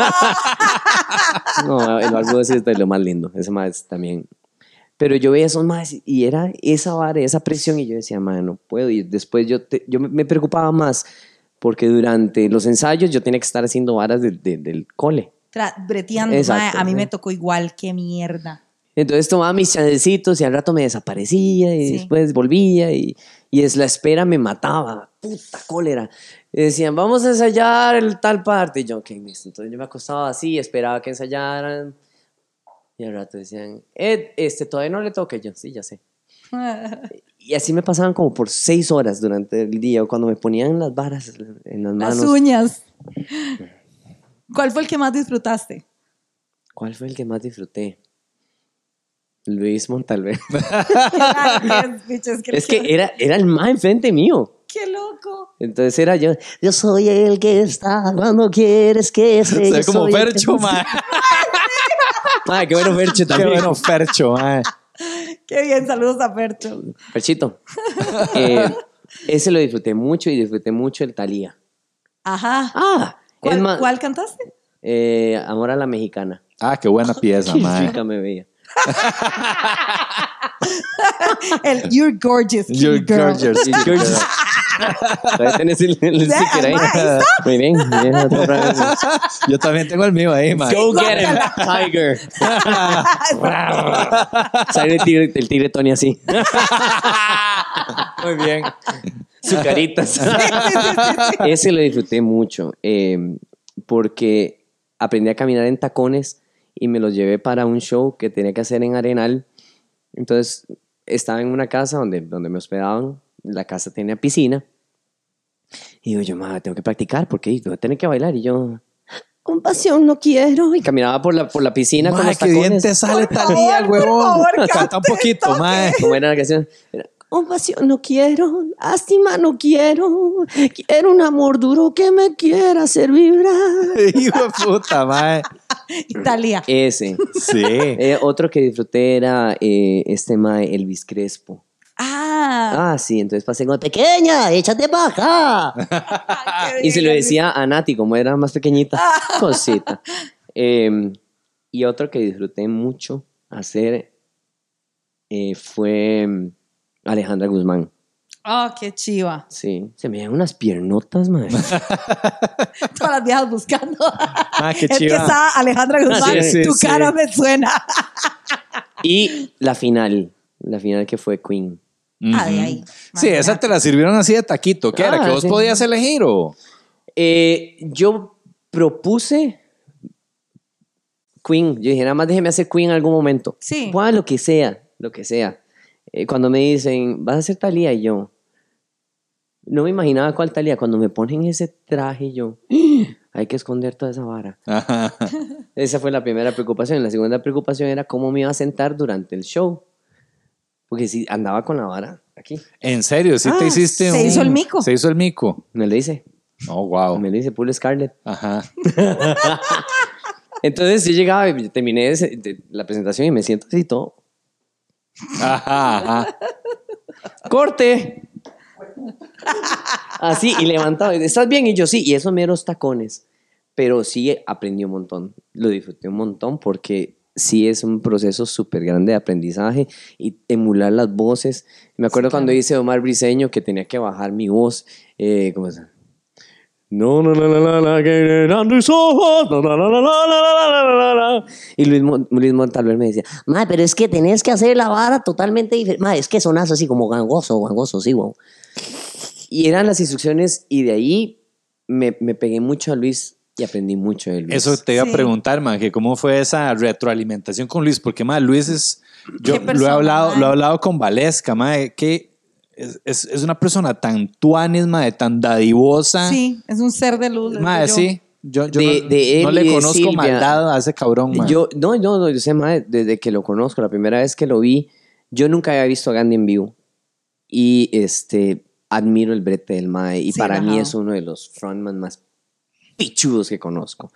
no, el barbudo es de lo más lindo. Ese más también. Pero yo veía esos más y era esa vara, esa presión y yo decía, man, no puedo. Y después yo, te- yo me- preocupaba más porque durante los ensayos yo tenía que estar haciendo varas del- del- del cole. Tra- breteando, Exacto, a mí sí. me tocó igual, qué mierda. Entonces tomaba mis chancecitos y al rato me desaparecía y Sí. después volvía y, y es la espera me mataba, puta cólera. Y decían, vamos a ensayar el tal parte. Y yo, ok, listo. Entonces yo me acostaba así, esperaba que ensayaran. Y al rato decían, Ed, este, todavía no le toque. Yo, sí, ya sé. [laughs] Y así me pasaban como por seis horas durante el día, cuando me ponían las varas en las Las manos. uñas. ¿Cuál fue el que más disfrutaste? ¿Cuál fue el que más disfruté? Luis que [laughs] [laughs] es, que, era, era el más enfrente mío. ¡Qué loco! Entonces era yo, yo soy el que está cuando quieres que [laughs] Se esté. ve yo como Fercho, que- mae. Ay, qué bueno Fercho Qué también. bueno Fercho, mae. ¡Qué bien! Saludos a Percho. Ferchito. Eh, ese lo disfruté mucho y disfruté mucho el Talía. Ajá. Ah, ¿Cuál, cantaste? eh, Amor a la Mexicana. Ah, qué buena pieza, Qué mae. me veía. El You're Gorgeous. Kitty You're Girl. gorgeous. Y George- [laughs] Todavía tenés el, el Ya, sticker ahí. está. [laughs] Muy bien. bien, otra vez. Yo también tengo el mío ahí, mae. Go get him, Tiger. [laughs] Sale el tigre, el tigre Tony así. Muy bien. Su carita. Ese lo disfruté mucho eh, porque aprendí a caminar en tacones y me los llevé para un show que tenía que hacer en Arenal. Entonces estaba en una casa donde, donde me hospedaban. La casa tenía piscina. Y digo yo, "Ma, tengo que practicar porque voy a tener que bailar. Y yo, con pasión no quiero. Y caminaba por la, por la piscina con Mae, los qué bien tacones. te sale favor, por huevón. Canta un poquito, mae. ¿Cómo era la canción? Era, Con pasión no quiero, lástima no quiero, quiero un amor duro que me quiera hacer vibrar. [laughs] Hijo de puta, mae. Italia. Ese. Sí. Eh, otro que disfruté era eh, este mae, Elvis Crespo. Ah. Ah, sí, entonces pasé con pequeña, échate baja. Y se lo decía a Nati, como era más pequeñita, [laughs] cosita. Eh, y otro que disfruté mucho hacer eh, fue Alejandra Guzmán. Oh, qué chiva. Sí, se me dan unas piernotas, mae. [laughs] Todas las viejas buscando. Ah, qué es que chiva. está Alejandra Guzmán. Sí, sí, tu sí. cara me suena. Y la final, la final que fue Queen. Ah, de ahí. Sí, esa te la sirvieron así de taquito. ¿Qué era? Ah, ¿Que vos sí. podías elegir o...? Eh, yo propuse Queen. Yo dije, nada más déjeme hacer Queen en algún momento. Sí. Bueno, lo que sea, lo que sea. Eh, cuando me dicen, vas a hacer Talía, y yo, no me imaginaba cuál Talía. Cuando me ponen ese traje, yo, "Ah, hay que esconder toda esa vara. Ajá. [laughs] Esa fue la primera preocupación. La segunda preocupación era cómo me iba a sentar durante el show. Porque si andaba con la vara aquí, En serio, sí te Ah, hiciste se un- hizo el mico. Se hizo el mico. me lo hice. Oh, wow. Me lo hice Pool Scarlett. Ajá. [laughs] Entonces yo llegaba y terminé la presentación y me siento así todo. Ajá, ajá. ¡Corte! Así, y levantado. ¿Estás bien? Y yo sí, y esos meros tacones. Pero sí aprendí un montón. Lo disfruté un montón porque sí es un proceso súper grande de aprendizaje y emular las voces. Me acuerdo cuando hice Omar Briseño que tenía que bajar mi voz. Eh, ¿Cómo es? No, no, no, no, no, no, ojos. No, no, no, no, no, no, no no no no Y Luis, Luis Montalver me decía, madre, pero es que tenés que hacer la vara totalmente diferente. Madre, es que sonas así como gangoso, gangoso, sí, wow. Y eran las instrucciones y de ahí me, me pegué mucho a Luis y aprendí mucho de Luis. Eso te iba sí. a preguntar, man, que cómo fue esa retroalimentación con Luis, porque, más Luis es, yo lo he hablado, lo he hablado con Valesca, man, que es, es, es una persona tan tuanis, mae, tan dadivosa, Sí, es un ser de luz. digo yo. sí, yo, yo De- no, de él no le conozco Silvia. maldad a ese cabrón, mae. Yo, no, no, no, yo sé, mae, desde que lo conozco, la primera vez que lo vi, yo nunca había visto a Gandhi en vivo. Y este, admiro el brete del Mae. Y Sí, para mí ajá. es uno de los frontman más pichudos que conozco.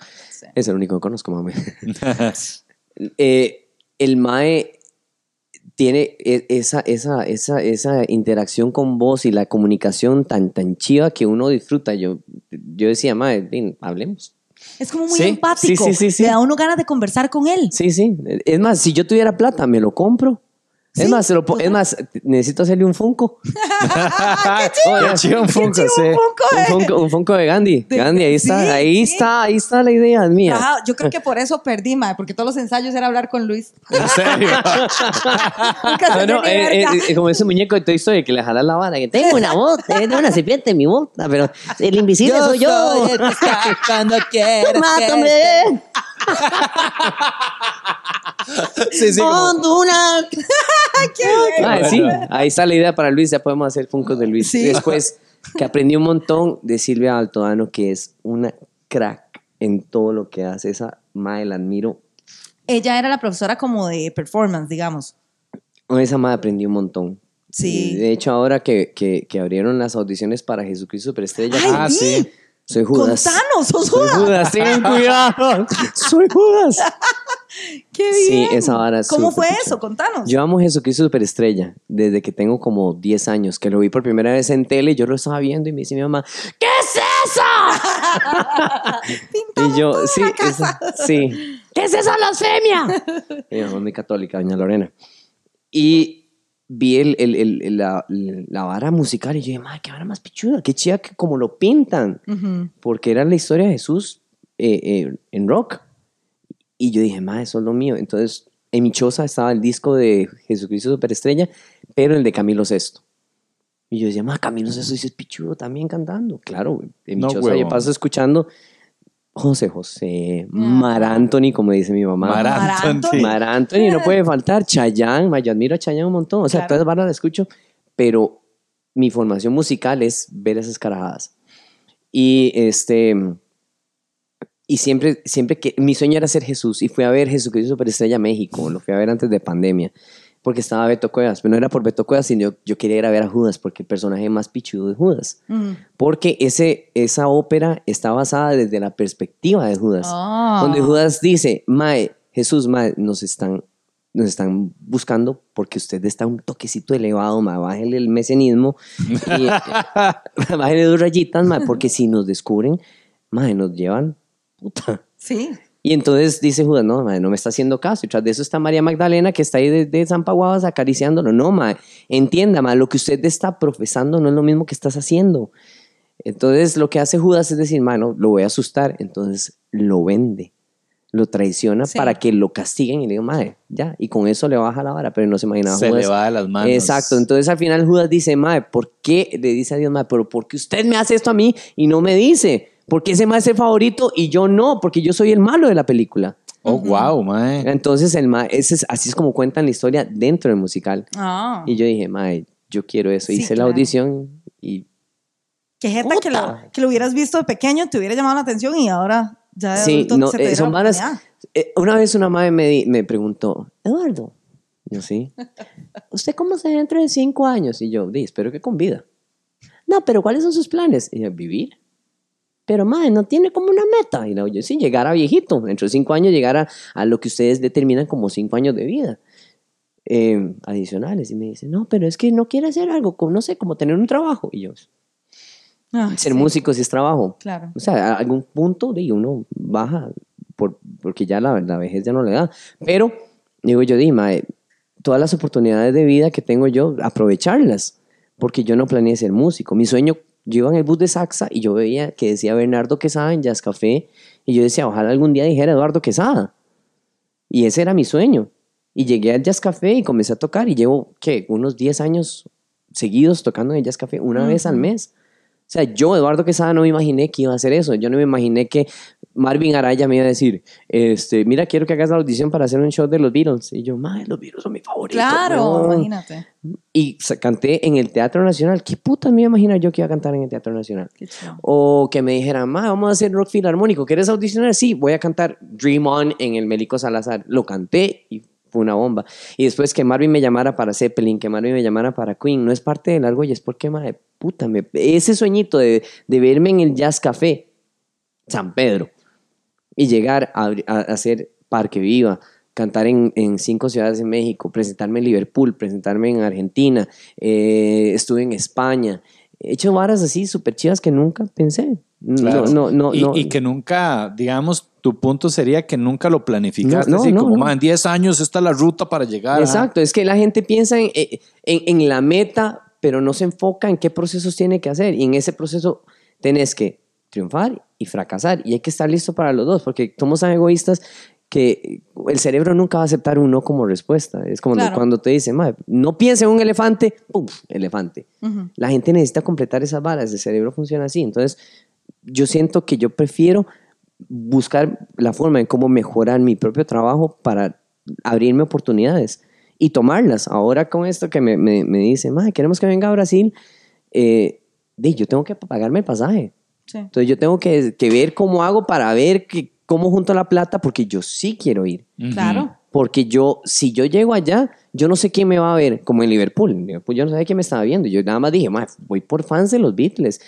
Es el único que conozco, mami. [laughs] Eh, el mae tiene e- esa, esa, esa, esa interacción con vos y la comunicación tan, tan chiva que uno disfruta. Yo, yo decía, mae, ven, hablemos. Es como muy Sí, empático. sí, sí. Le da a uno ganas de conversar con él. Sí, sí. Es más, si yo tuviera plata, me lo compro. Es más, se lo po- es más, necesito hacerle un Funko. [laughs] Qué chido un Funko, chido sí. un Funko, Un. Funko, un Funko de Gandhi. De- Gandhi, ahí está, sí, ahí sí. está, ahí está la idea, mía. Ajá, yo creo que por eso perdí, mae, porque todos los ensayos era hablar con Luis. [laughs] En serio. No, no, eh, eh, como ese muñeco de Toy Story que le jala la vara. Que Tengo una [laughs] bota, tengo una serpiente en mi bota, pero el invisible soy yo. Cuando quieras. ¡Mátame! Sí, sí, como- Honduras. [laughs] Ah, sí, ahí está la idea para Luis. Ya podemos hacer Funko de Luis. Sí. Después, que aprendí un montón de Silvia Altodano, que es una crack en todo lo que hace. Esa madre la admiro. Ella era la profesora como de performance, digamos. Con esa madre aprendí un montón. Sí. De hecho, ahora que, que, que abrieron las audiciones para Jesucristo Superestrella, Ay, Ah, sí. Soy Judas. Contanos, sos Soy Judas. Judas, ten cuidado. [laughs] Soy Judas. [laughs] Qué Sí, bien. esa vara es ¿Cómo fue eso? Contanos. Yo amo Jesucristo Superestrella desde que tengo como 10 años, que lo vi por primera vez en tele, yo lo estaba viendo y me dice mi mamá, ¿qué es eso? [laughs] Y yo, sí, esa- sí. ¿Qué es esa blasfemia? mi mamá es muy católica, doña Lorena. Y vi el, el- el- el- la, la vara musical y yo dije, madre, qué vara más pichuda, qué chida que como lo pintan. Ujú. Porque era la historia de Jesús eh, eh, en rock. Y yo dije, ma, eso es lo mío. Entonces, en mi choza estaba el disco de Jesucristo Superestrella, pero el de Camilo Sesto. Y yo decía, ma, Camilo Sesto dice pichudo también cantando. Claro, en mi No, choza yo paso escuchando José José, Mar Anthony, como dice mi mamá. Mar Anthony. Mar Anthony, no puede faltar. Chayanne, ma, yo admiro a Chayanne un montón. O sea, Claro. todas las las escucho, pero mi formación musical es ver esas carajadas. Y este. Y siempre, siempre que. Mi sueño era ser Jesús. Y fui a ver Jesucristo Superestrella México. Lo fui a ver antes de pandemia. Porque estaba Beto Cuevas. Pero no era por Beto Cuevas, sino yo, yo quería ir a ver a Judas. Porque el personaje más pichudo es Judas. Ujú. Porque ese, esa ópera está basada desde la perspectiva de Judas. Ah. Donde Judas dice, Mae, Jesús, Mae, nos están, nos están buscando porque usted está un toquecito elevado, Mae, bájele el mesianismo, y, [laughs] bájele dos rayitas, Mae, porque si nos descubren, Mae, nos llevan, puta. Sí. Y entonces dice Judas, no, mae, no me está haciendo caso. Y tras de eso está María Magdalena, que está ahí desde San Paguadas acariciándolo. No, mae, entienda, mae, lo que usted está profesando no es lo mismo que estás haciendo. Entonces lo que hace Judas es decir, mano, lo voy a asustar. Entonces lo vende, lo traiciona Sí. para que lo castiguen y le digan, mae, ya. Y con eso le baja la vara, pero no se imaginaba Se Judas. le va de las manos. Exacto, entonces al final Judas dice, mae, ¿por qué? Le dice a Dios, mae, pero ¿por qué usted me hace esto a mí y no me dice? ¿Por qué ese mae es el favorito y yo no? Porque yo soy el malo de la película. Oh, wow, mae. Entonces el mae, ese es, así es como cuentan la historia dentro del musical. Ah. Y yo dije, mae, yo quiero eso. Sí, Hice la audición y Qué jeta que lo, que lo hubieras visto de pequeño, te hubiera llamado la atención y ahora ya de sí, no, se te eh, son oportunidad. eh, una vez una madre me, di- me preguntó, Eduardo, yo sí, [laughs] ¿usted cómo se ve dentro de cinco años? Y yo, di, espero que con vida. No, pero ¿cuáles son sus planes? Y yo, vivir. Pero, madre, no tiene como una meta. Y luego yo, sí, llegar a viejito. Dentro de cinco años, llegar a, a lo que ustedes determinan como cinco años de vida eh, adicionales. Y me dice, no, pero es que no quiere hacer algo, como, no sé, como tener un trabajo. Y yo, Ah, ser sí, músico sí es trabajo. Claro. O sea, a algún punto de uno baja por, porque ya la, la vejez ya no le da. Pero, digo yo, di, mae, todas las oportunidades de vida que tengo yo, aprovecharlas. Porque yo no planeé ser músico. Mi sueño, yo iba en el bus de Saxa y yo veía que decía Bernardo Quesada en Jazz Café. Y yo decía, ojalá algún día dijera Eduardo Quesada. Y ese era mi sueño. Y llegué al Jazz Café y comencé a tocar. Y llevo, ¿qué? Unos 10 años seguidos tocando en el Jazz Café una vez al mes. O sea, yo, Eduardo Quesada, no me imaginé que iba a hacer eso. Yo no me imaginé que Marvin Araya me iba a decir, este, mira, quiero que hagas la audición para hacer un show de los Beatles. Y yo, madre, los Beatles son mi favorito. Claro, weón". imagínate. Y canté en el Teatro Nacional. ¿Qué puta me iba a imaginar yo que iba a cantar en el Teatro Nacional? Qué. O que me dijeran, ma, vamos a hacer rock filarmónico. ¿Quieres audicionar? Sí, voy a cantar Dream On en el Mélico Salazar. Lo canté y fue una bomba. Y después que Marvin me llamara para Zeppelin, que Marvin me llamara para Queen, no es parte del algo y es porque, madre, puta, me, ese sueñito de, de verme en el Jazz Café San Pedro y llegar a, abri- a- a hacer Parque Viva, cantar en, en cinco ciudades en México, presentarme en Liverpool, presentarme en Argentina, eh, estuve en España. He hecho varas así súper chivas que nunca pensé. Claro. No, no, no, y, no. y que nunca, digamos, tu punto sería que nunca lo planificaste. No, no, así no, como, no. "Ma, en 10 años esta es la ruta para llegar. a-". Exacto, es que la gente piensa en, en, en la meta, pero no se enfoca en qué procesos tiene que hacer. Y en ese proceso tenés que triunfar y fracasar. Y hay que estar listo para los dos, porque somos tan egoístas que el cerebro nunca va a aceptar un no como respuesta. Es como Claro. cuando te dicen, "Mae, no piense en un elefante, ¡pum! Elefante. La gente necesita completar esas varas, el cerebro funciona así. Entonces, yo siento que yo prefiero buscar la forma en cómo mejorar mi propio trabajo para abrirme oportunidades y tomarlas. Ahora con esto que me, me, me dice, "Mae, queremos que venga a Brasil, eh, yo tengo que pagarme el pasaje. Sí. Entonces yo tengo que, que ver cómo hago para ver que, cómo junto la plata, porque yo sí quiero ir. Claro. Porque yo, si yo llego allá, yo no sé quién me va a ver, como en Liverpool. En Liverpool yo no sabía quién me estaba viendo. Yo nada más dije, "Mae, voy por fans de los Beatles.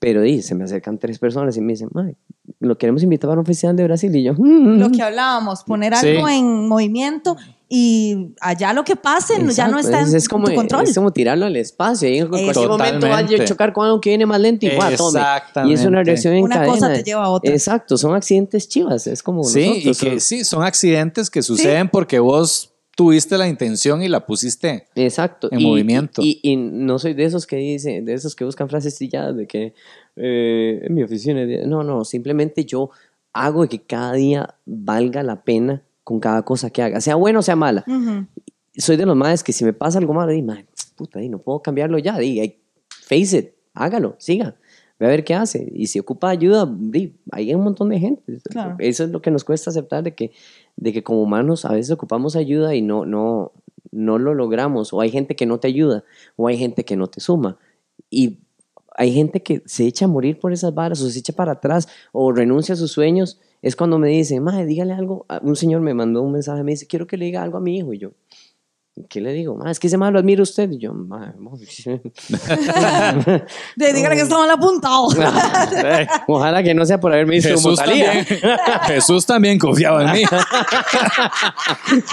Pero di, se me acercan tres personas y me dicen, "Mae, lo queremos invitar para un festival de Brasil. Y yo, "Mm, Lo que hablábamos, poner Sí. algo en movimiento y allá lo que pase ya no está en es, es como, tu control. es como tirarlo al espacio. Y en cualquier momento vaya a chocar con algo que viene más lento y ¡guau! tome. Y es una Exactamente. reacción en Una cadena. cosa te lleva a otra. Exacto, son accidentes chivas. Es como Sí, y que sí, son accidentes que suceden porque vos tuviste la intención y la pusiste. Exacto. en y, movimiento. Y, y no soy de esos que dicen, de esos que buscan frases trilladas de que eh, en mi oficina. No, no, simplemente yo hago que cada día valga la pena con cada cosa que haga, sea buena o sea mala. Soy de los más que si me pasa algo malo, digo, "Mae, puta, di, no puedo cambiarlo ya. Di, face it, hágalo, siga. Ve a ver qué hace. Y si ocupa ayuda, di, hay un montón de gente. Claro. Eso es lo que nos cuesta aceptar de que, de que como humanos a veces ocupamos ayuda y no, no, no lo logramos. O hay gente que no te ayuda, o hay gente que no te suma. Y hay gente que se echa a morir por esas varas, o se echa para atrás, o renuncia a sus sueños. Es cuando me dicen, madre, dígale algo. Ah, Un señor me mandó un mensaje, me dice, quiero que le diga algo a mi hijo. Y yo, ¿qué le digo? "Ma, es que ese malo admira a usted. Y yo, "Ma, [laughs] De, dígale que estaba apuntado. [laughs] [laughs] ojalá que no sea por haberme visto como Jesús Talía. Jesús también confiaba en mí.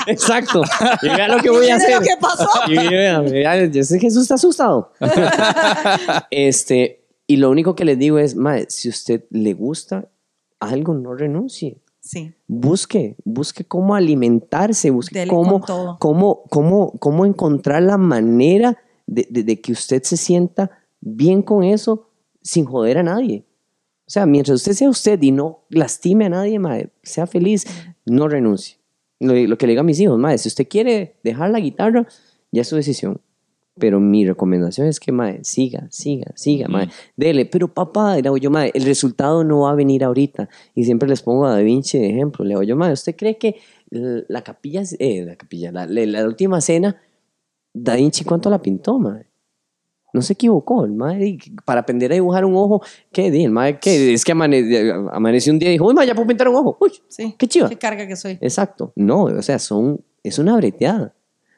Exacto. Y vea lo que voy a hacer. lo que pasó. Y vea, vea, yo sé que Jesús está asustado. este, y lo único que les digo es, madre, si usted le gusta algo, no renuncie. Sí. Busque, busque cómo alimentarse, busque Dele cómo, cómo, cómo, cómo encontrar la manera de, de- de que usted se sienta bien con eso sin joder a nadie. O sea, mientras usted sea usted y no lastime a nadie, madre, sea feliz, no renuncie. Lo, lo que le digo a mis hijos, madre, si usted quiere dejar la guitarra, ya es su decisión. Pero mi recomendación es que, madre, siga, siga, siga, madre. Dele, pero papá, le digo yo, madre, el resultado no va a venir ahorita. Y siempre les pongo a Da Vinci de ejemplo. Le digo yo, madre, ¿usted cree que la capilla, eh, la capilla, la, la- la última cena, Da Vinci cuánto la pintó, madre? No se equivocó, el madre, y para aprender a dibujar un ojo, ¿qué? Di, El madre, ¿qué? Es que amane- amaneció un día y dijo, uy, madre, ya puedo pintar un ojo. Uy, Sí. qué chiva. Qué carga que soy. Exacto. No, o sea, son, es una breteada.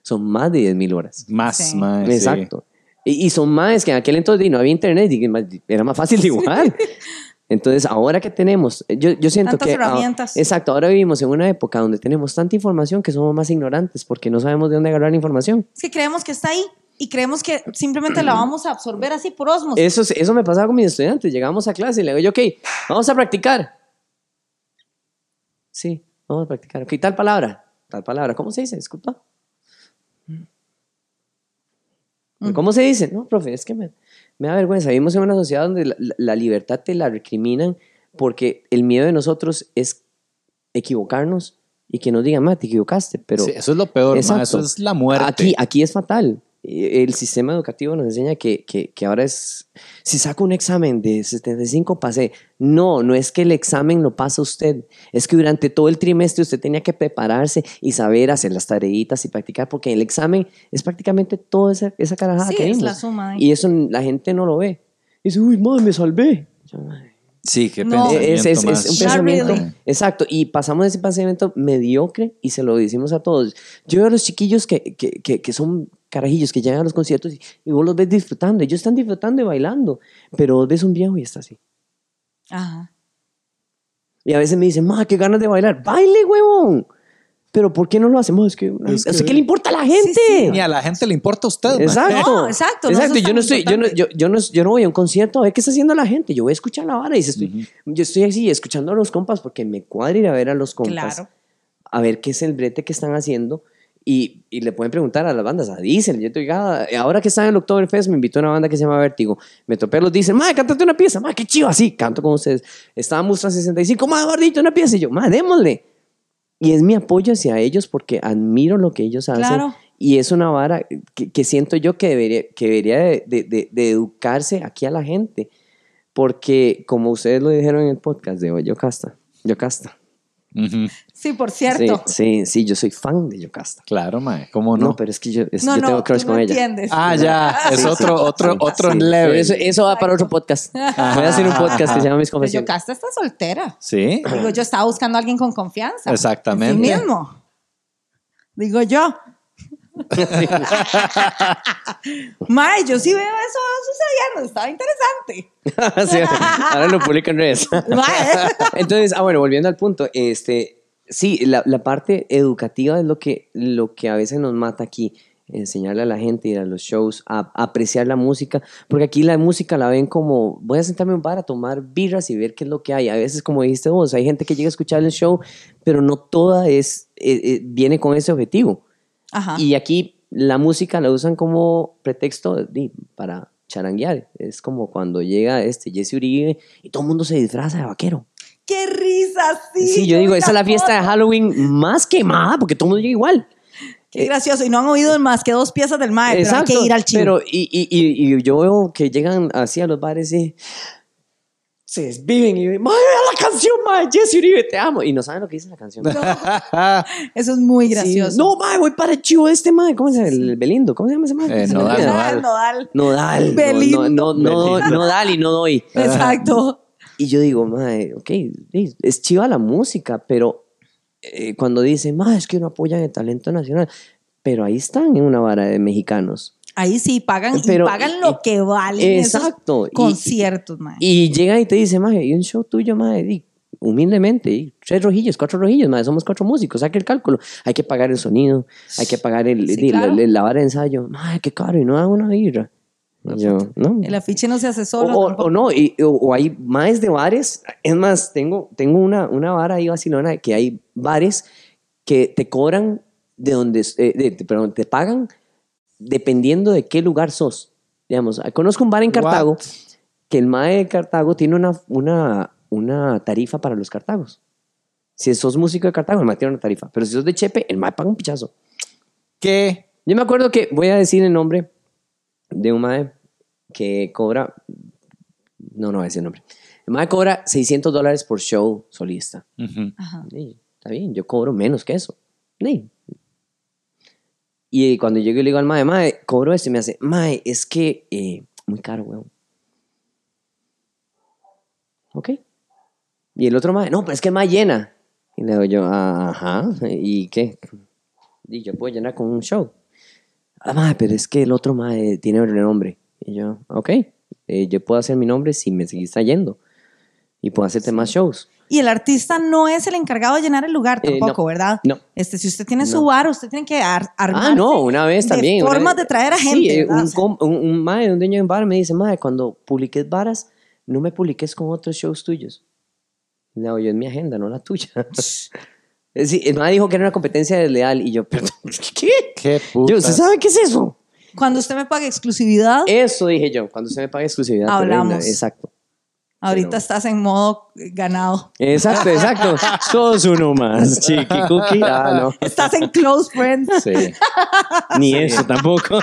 Son más de 10 mil horas. Más, Sí. mae, sí. Exacto. Y, y son más que en aquel entonces no había internet y más- era más fácil dibujar. [laughs] Entonces, ahora que tenemos, yo, yo siento Tantas que... ah, herramientas. exacto, ahora vivimos en una época donde tenemos tanta información que somos más ignorantes porque no sabemos de dónde agarrar la información. Es que creemos que está ahí y creemos que simplemente la vamos a absorber así por osmos. Eso, es- eso me pasaba con mis estudiantes. Llegamos a clase y le digo yo, ok, vamos a practicar. Sí, vamos a practicar. Ok, tal palabra, tal palabra. ¿Cómo se dice? Disculpa. ¿Cómo se dice? No, profe, es que me, me da vergüenza. Vivimos en una sociedad donde la, la- libertad te la recriminan porque el miedo de nosotros es equivocarnos y que nos digan, ma, te equivocaste, pero... Sí, eso es lo peor, Exacto. eso es la muerte. Aquí, aquí es fatal. Eh, El sistema educativo nos enseña que, que, que ahora es, si saco un examen de 75 pasé. No, no es que el examen lo pasa usted, es que durante todo el trimestre usted tenía que prepararse y saber hacer las tareitas y practicar, porque el examen es prácticamente toda esa, esa carajada Sí, que es la suma. Y eso la gente no lo ve. Y dice, uy, madre, me salvé. Yo, "Madre, Sí, qué No. pensamiento es, es- es un pensamiento. really. Exacto. Y pasamos de ese pensamiento mediocre y se lo decimos a todos. Yo veo a los chiquillos que, que, que, que son carajillos que llegan a los conciertos y, y vos los ves disfrutando. Ellos están disfrutando y bailando. Pero vos ves un viejo y está así. Ajá. Y a veces me dicen, ma, qué ganas de bailar. Baile, huevón. Pero ¿por qué no lo hacemos? Es que, Es es que- que, le importa a la gente. sí. Ni a la gente le importa a usted. Exacto. No, exacto, no, Exacto. es Yo no estoy, yo no, yo, yo, no, yo no voy a un concierto a ver qué está haciendo la gente. Yo voy a escuchar la vara y si estoy, yo estoy así escuchando a los compas porque me cuadra ir a ver a los compas. Claro. A ver qué es el brete que están haciendo. Y, y le pueden preguntar a las bandas, a Diesel. Yo te digo, "Ah, ahora que están en el Oktoberfest, me invitó a una banda que se llama Vértigo. Me topé a los Diesel, madre, cántate una pieza, madre, qué chido, así, canto con ustedes. Estaba Mustra 65, madre, gordito, una pieza. Y yo, madre, démosle. Y es mi apoyo hacia ellos porque admiro lo que ellos hacen. Claro. Y es una vara que, que siento yo que debería, que debería de, de- de- de educarse aquí a la gente. Porque, como ustedes lo dijeron en el podcast de Yocasta, Sí, por cierto. sí, sí, yo soy fan de Yocasta. Claro, mae. ¿Cómo No, no? pero es que yo, es- No, yo no, tengo crush tú con no ella. entiendes. Ah, ya. Es otro, otro, otro Sí, level. Eso, eso va para otro podcast. Voy a hacer un podcast que se llama Mis Pero Confesiones. Yocasta está soltera. Sí. Digo, yo estaba buscando a alguien con confianza. Exactamente. Sí mismo. Digo yo. [laughs] May, yo sí veo eso sucediendo. Estaba interesante. [laughs] Sí, ahora lo publico en redes. Mae. [laughs] Entonces, ah, bueno, volviendo al punto, este, sí, la, la parte educativa es lo que, lo que a veces nos mata aquí, enseñarle a la gente, ir a los shows, a, a apreciar la música, porque aquí la música la ven como, voy a sentarme en un bar a tomar birras y ver qué es lo que hay. A veces, como dijiste vos, hay gente que llega a escuchar el show, pero no toda es, eh, eh, viene con ese objetivo. Ajá. Y aquí la música la usan como pretexto para charanguear. Es como cuando llega este Jesse Uribe y todo el mundo se disfraza de vaquero. ¡Qué risa! Sí, Sí, yo digo, esa es la fiesta de. Halloween más quemada porque todo el mundo llega igual. Qué gracioso. Y no han oído más que dos piezas del mae, pero hay que ir al chivo. Pero, y, y, y, y yo veo que llegan así a los bares y se desviven y madre, vea la canción, madre, Jesse Uribe, te amo. Y no saben lo que dice la canción. [laughs] Eso es muy Sí, gracioso. No, madre, voy para el chivo este, madre. ¿Cómo se llama? El Belindo. ¿Cómo se llama ese madre? Eh, Nodal. Nodal. Nodal. Nodal. Belindo. No, no, Nodal y no doy. Exacto. Y yo digo, madre, ok, es chiva la música, pero eh, cuando dicen, madre, es que no apoyan el talento nacional, pero ahí están en una vara de mexicanos. Ahí sí pagan Pero- y pagan lo que valen Exacto. esos Y- conciertos, mae. Y llegan y te dicen, madre, y un show tuyo, madre, di, humildemente, di, tres rojillos, cuatro rojillos, madre, somos cuatro músicos, saque el cálculo. Hay que pagar el sonido, hay que pagar el, Sí, di, claro. la, la vara de ensayo. Madre, qué caro, y no da una birra. Y yo, no. El afiche no se hace solo. O, o- o no, y- o, o hay más de bares. Es más, tengo, tengo una, una vara ahí vacilona que hay bares que te cobran de donde, eh, de- perdón, te pagan dependiendo de qué lugar sos. Digamos, conozco un bar en Cartago What? que el MAE de Cartago tiene una, una, una tarifa para los Cartagos. Si sos músico de Cartago, el MAE tiene una tarifa. Pero si sos de Chepe, el MAE paga un pichazo. ¿Qué? Yo me acuerdo que, voy a decir el nombre de un mae que cobra, no, no voy a decir el nombre. El mae cobra 600 dólares por show solista. Ujú. Ajá. Sí, está bien, yo cobro menos que eso. Sí. Y cuando llego y le digo al mae, mae, cobro esto y me hace, mae, es que eh, muy caro, weón. Ok. Y el otro mae, no, pero es que mae llena. Y le digo yo, ajá, ¿y qué? Y yo puedo llenar con un show. Ah, mae, pero es que el otro mae tiene el nombre. Y yo, ok, eh, yo puedo hacer mi nombre si me seguís trayendo. Y puedo hacerte más shows. Y el artista no es el encargado de llenar el lugar Eh, tampoco, no. ¿verdad? No. Este, si usted tiene su bar, usted tiene que ar armarse Ah, no, una vez también. formas vez- de traer a Sí, gente. eh, ¿verdad? O un, sea, un, un mae, un dueño de un bar me dice, mae, cuando publiques varas, no me publiques con otros shows tuyos. No, yo en mi agenda, no la tuya. [laughs] Sí, el mae dijo que era una competencia desleal y yo, perdón, [laughs] ¿qué? ¿Qué Yo, ¿Usted sabe qué es eso? Cuando usted me pague exclusividad, Eso dije yo, cuando se me pague exclusividad. Hablamos. Exacto. Ahorita pero- estás en modo ganado. Exacto, exacto. [laughs] Sos uno más, chiqui cookie. Ah, no. Estás en close friends. Sí. Ni eso tampoco.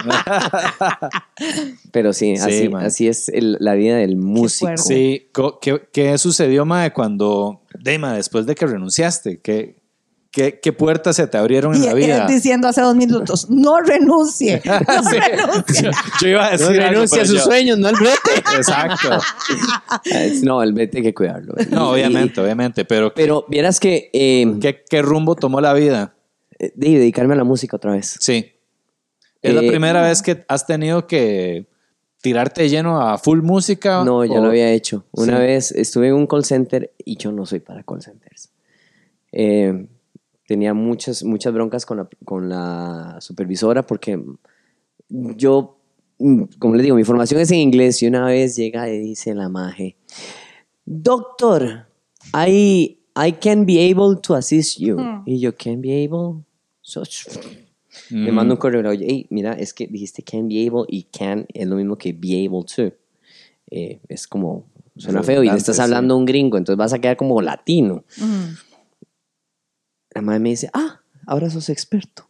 Pero sí, Sí, así, es el- la vida del músico. Sí, ¿qué, qué sucedió, Mae, cuando, Dema, después de que renunciaste? ¿Qué, qué, qué puertas se te abrieron en la vida? diciendo hace dos minutos, no renuncie. [laughs] No Sí. renuncie. Yo iba a No decir algo, renuncia a sus yo- sueños, no al brete. Exacto. [laughs] no, el brete hay que cuidarlo. No, Y- obviamente, obviamente, pero, Pero vieras que eh, ¿qué, ¿qué rumbo tomó la vida? de dedicarme a la música otra vez. Sí. Es la Eh, primera vez que has tenido que tirarte de lleno a full música? No, ya o- lo había hecho. Una Sí. vez estuve en un call center y yo no soy para call centers. Eh, tenía muchas, muchas broncas con la, con la supervisora porque yo, mm, como les digo, mi formación es en inglés y una vez llega y dice la maje, Doctor, I, I can be able to assist you. Y yo, can be able? So, me Mm. manda un correo, oye, hey, mira, es que dijiste can be able y can es lo mismo que be able to. Eh, es como, suena feo y le estás hablando a un gringo, entonces vas a quedar como latino. Ujú. La madre me dice, ah, ahora sos experto.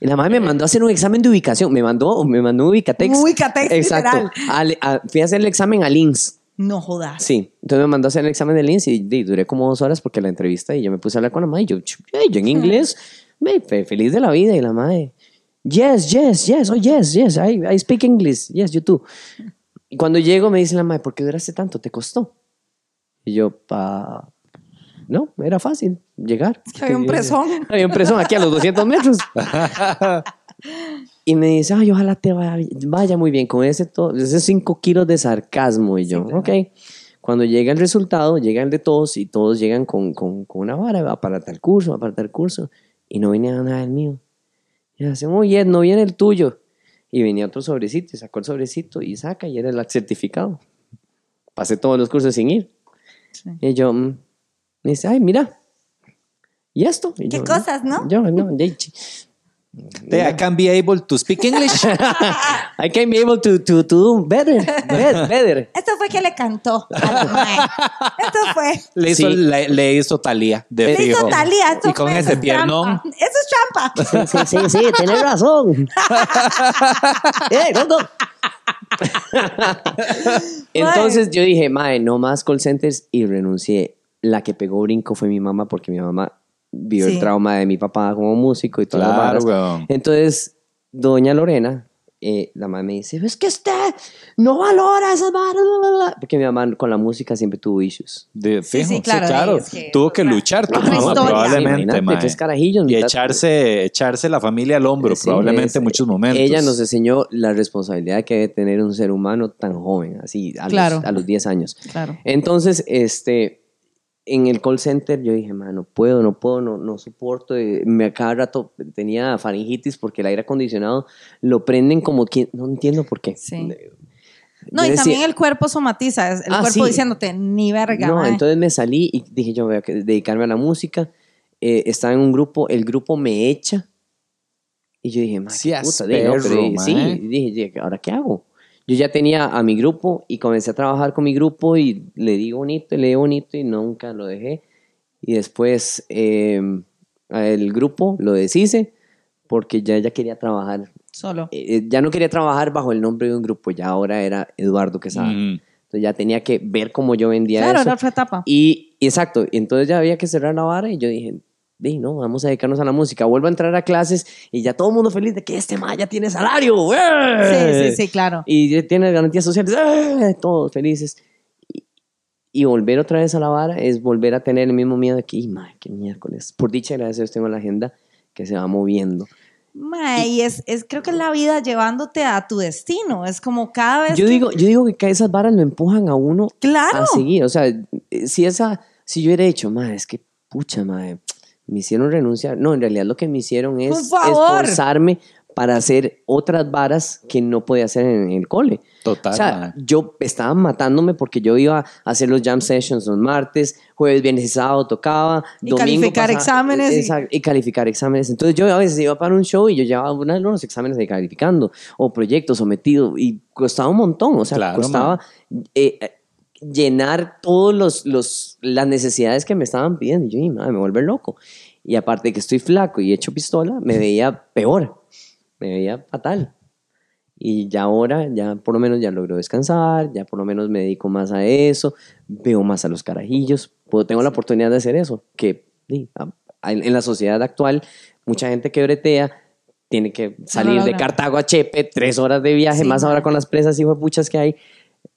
Y la madre me mandó a hacer un examen de ubicación, me mandó, me mandó un ubicatex. Un Ubicatex, Exacto. Al- a- fui a hacer el examen a Links. No jodas. Sí, entonces me mandó a hacer el examen de Links y, duré como dos horas porque la entrevista y yo me puse a hablar con la madre y yo, yo en inglés, me, feliz de la vida y la madre, yes, yes, yes, oh yes, yes, I, I speak English, yes, you too. Y cuando llego me dice la madre, ¿por qué duraste tanto? ¿Te costó? Y yo, pa... No, era fácil llegar. que había un presón. [laughs] Había un presón aquí a los 200 metros. [laughs] Y me dice, ay, ojalá te vaya, vaya muy bien con ese, to- esos 5 kilos de sarcasmo. Y yo, ok. Cuando llega el resultado, llega el de todos y todos llegan con, con, con una vara, va para tal curso, va para tal curso. Y no venía nada del mío. Y hace, oye, no viene el tuyo. Y venía otro sobrecito y sacó el sobrecito y saca y era el certificado. Pasé todos los cursos sin ir. Sí. Y yo, mm, me dice, ay, mira. ¿Y esto? Y Qué yo, cosas, ¿no? Yo, no, Te- I can be able to speak English. [laughs] I can be able to, to, to do better, better, better. Esto fue que le cantó. Esto fue. le, hizo, Sí. le, le hizo Talía. De Le hizo. Talía. Esto Y con fue, ese piernón. Eso es trampa. Sí, sí, sí, sí, tenés razón. [laughs] ¡Eh, gordo! Entonces yo dije, mae, no más call centers y renuncié. La que pegó brinco fue mi mamá porque mi mamá vio Sí. el trauma de mi papá como músico y todas las Claro, weón. Entonces, doña Lorena, eh, la mamá me dice, es que usted no valora esas varas, bla, bla, bla". porque mi mamá con la música siempre tuvo issues. De Sí, fijo, sí, sí, claro, es que- Tuvo que luchar tu mamá, historia. probablemente, tres carajillos, Y echarse, echarse la familia al hombro, Sí, probablemente es- en muchos momentos. Ella nos enseñó la responsabilidad que debe tener un ser humano tan joven, así a, Claro. los, a los 10 años. Claro. Entonces, este, en el call center yo dije, man, no puedo, no puedo, no, no soporto. eh, Me a cada rato tenía faringitis porque el aire acondicionado lo prenden como que, no entiendo por qué. Sí. Yo No, y decía- también el cuerpo somatiza. El Ah, cuerpo sí. diciéndote, ni verga. No, mae. entonces me salí y dije, yo voy a dedicarme a la música. Eh, estaba en un grupo, el grupo me echa. Y yo dije, Sí, puta, di, no, pero, eh, sí, dije, "Ye, ¿ahora qué hago? Yo ya tenía a mi grupo y comencé a trabajar con mi grupo y le di bonito, y le di bonito y nunca lo dejé. Y después eh, el grupo lo deshice porque ya ella quería trabajar. Solo. eh, eh, ya no quería trabajar bajo el nombre de un grupo, ya ahora era Eduardo Quesada. Mm. Entonces ya tenía que ver cómo yo vendía Claro, eso. era otra etapa. Y, y exacto, entonces ya había que cerrar la vara y yo dije, di, no, vamos a dedicarnos a la música. Vuelvo a entrar a clases y ya todo el mundo feliz de que este ma ya tiene salario. Sí, ¡eh! sí, sí, claro. Y tiene garantías sociales. ¡eh! Todos felices. Y, y volver otra vez a la vara es volver a tener el mismo miedo de que, "Ay, ma, qué miércoles. Por dicha, gracias a Dios, tengo la agenda que se va moviendo. Mae, y es, es, creo que es la vida llevándote a tu destino. Es como cada vez. Yo que- digo, yo digo que esas varas lo empujan a uno Claro. a seguir. O sea, eh, si esa, si yo hubiera dicho, madre, es que pucha, madre, me hicieron renunciar. No, en realidad lo que me hicieron es esforzarme para hacer otras varas que no podía hacer en el cole. Total. O sea, yo estaba matándome porque yo iba a hacer los jam sessions los martes, jueves, viernes y sábado tocaba, Y domingo calificar pasaba- exámenes y- Exacto, y... calificar exámenes. Entonces yo a veces iba para un show y yo llevaba uno de los exámenes de calificando o proyectos sometidos y costaba un montón. O sea, Claro, costaba eh, eh, llenar todos los, los las necesidades que me estaban pidiendo. Y yo, "Ay, madre, me vuelve loco. Y aparte de que estoy flaco y hecho pistola, me veía peor. Me veía fatal. Y ya ahora, ya por lo menos ya logro descansar, ya por lo menos me dedico más a eso, veo más a los carajillos, puedo, tengo la oportunidad de hacer eso, que sí, en la sociedad actual, mucha gente que bretea tiene que salir de. Cartago a Chepe, tres horas de viaje, Sí, más ahora con las presas y puchas que hay.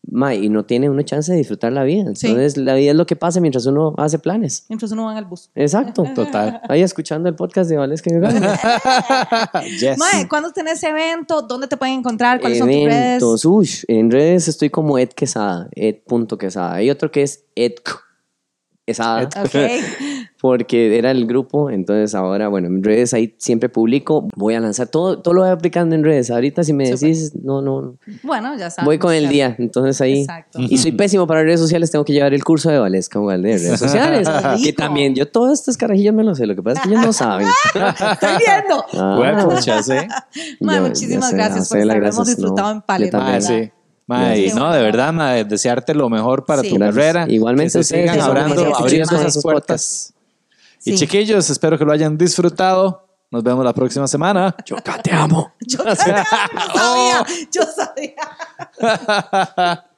Ma, y no tiene una chance de disfrutar la vida. Sí. Entonces, la vida es lo que pasa mientras uno hace planes. Mientras uno va en el bus. Exacto. [laughs] Total. Ahí escuchando el podcast de Valesca y Gana. [laughs] Yes. Mae, ¿cuándo tenés evento? ¿Dónde te pueden encontrar? ¿Cuáles son tus redes? Eventos. Ush, en redes estoy como Ed Quesada, Ed.quesada. Hay otro que es Ed Quesada. Ok. Porque era el grupo, entonces ahora, bueno, en redes ahí siempre publico, voy a lanzar todo, todo lo voy aplicando en redes. Ahorita si me decís, no, no, Bueno, ya sabes. voy con el día, entonces ahí. Exacto. Y soy pésimo para redes sociales, tengo que llevar el curso de Valesca igual de redes sociales. [laughs] que también, yo todos estos carajillos me lo sé, lo que pasa es que ellos no saben. [laughs] Estoy viendo. Ah, Bueno, muchas, ¿eh? Yo- muchísimas sé, gracias por estar. gracias, Hemos disfrutado no, en Pale, yo también. ¿verdad? sí. Qué no, de verdad, mae, desearte lo mejor para Sí. tu Gracias. carrera. Igualmente que se ustedes, sigan eso abriendo, esas puertas. Sí. chiquillos, espero que lo hayan disfrutado. Nos vemos la próxima semana. [laughs] Yo te amo. Yo [laughs] sabía, yo sabía. Yo [laughs] sabía.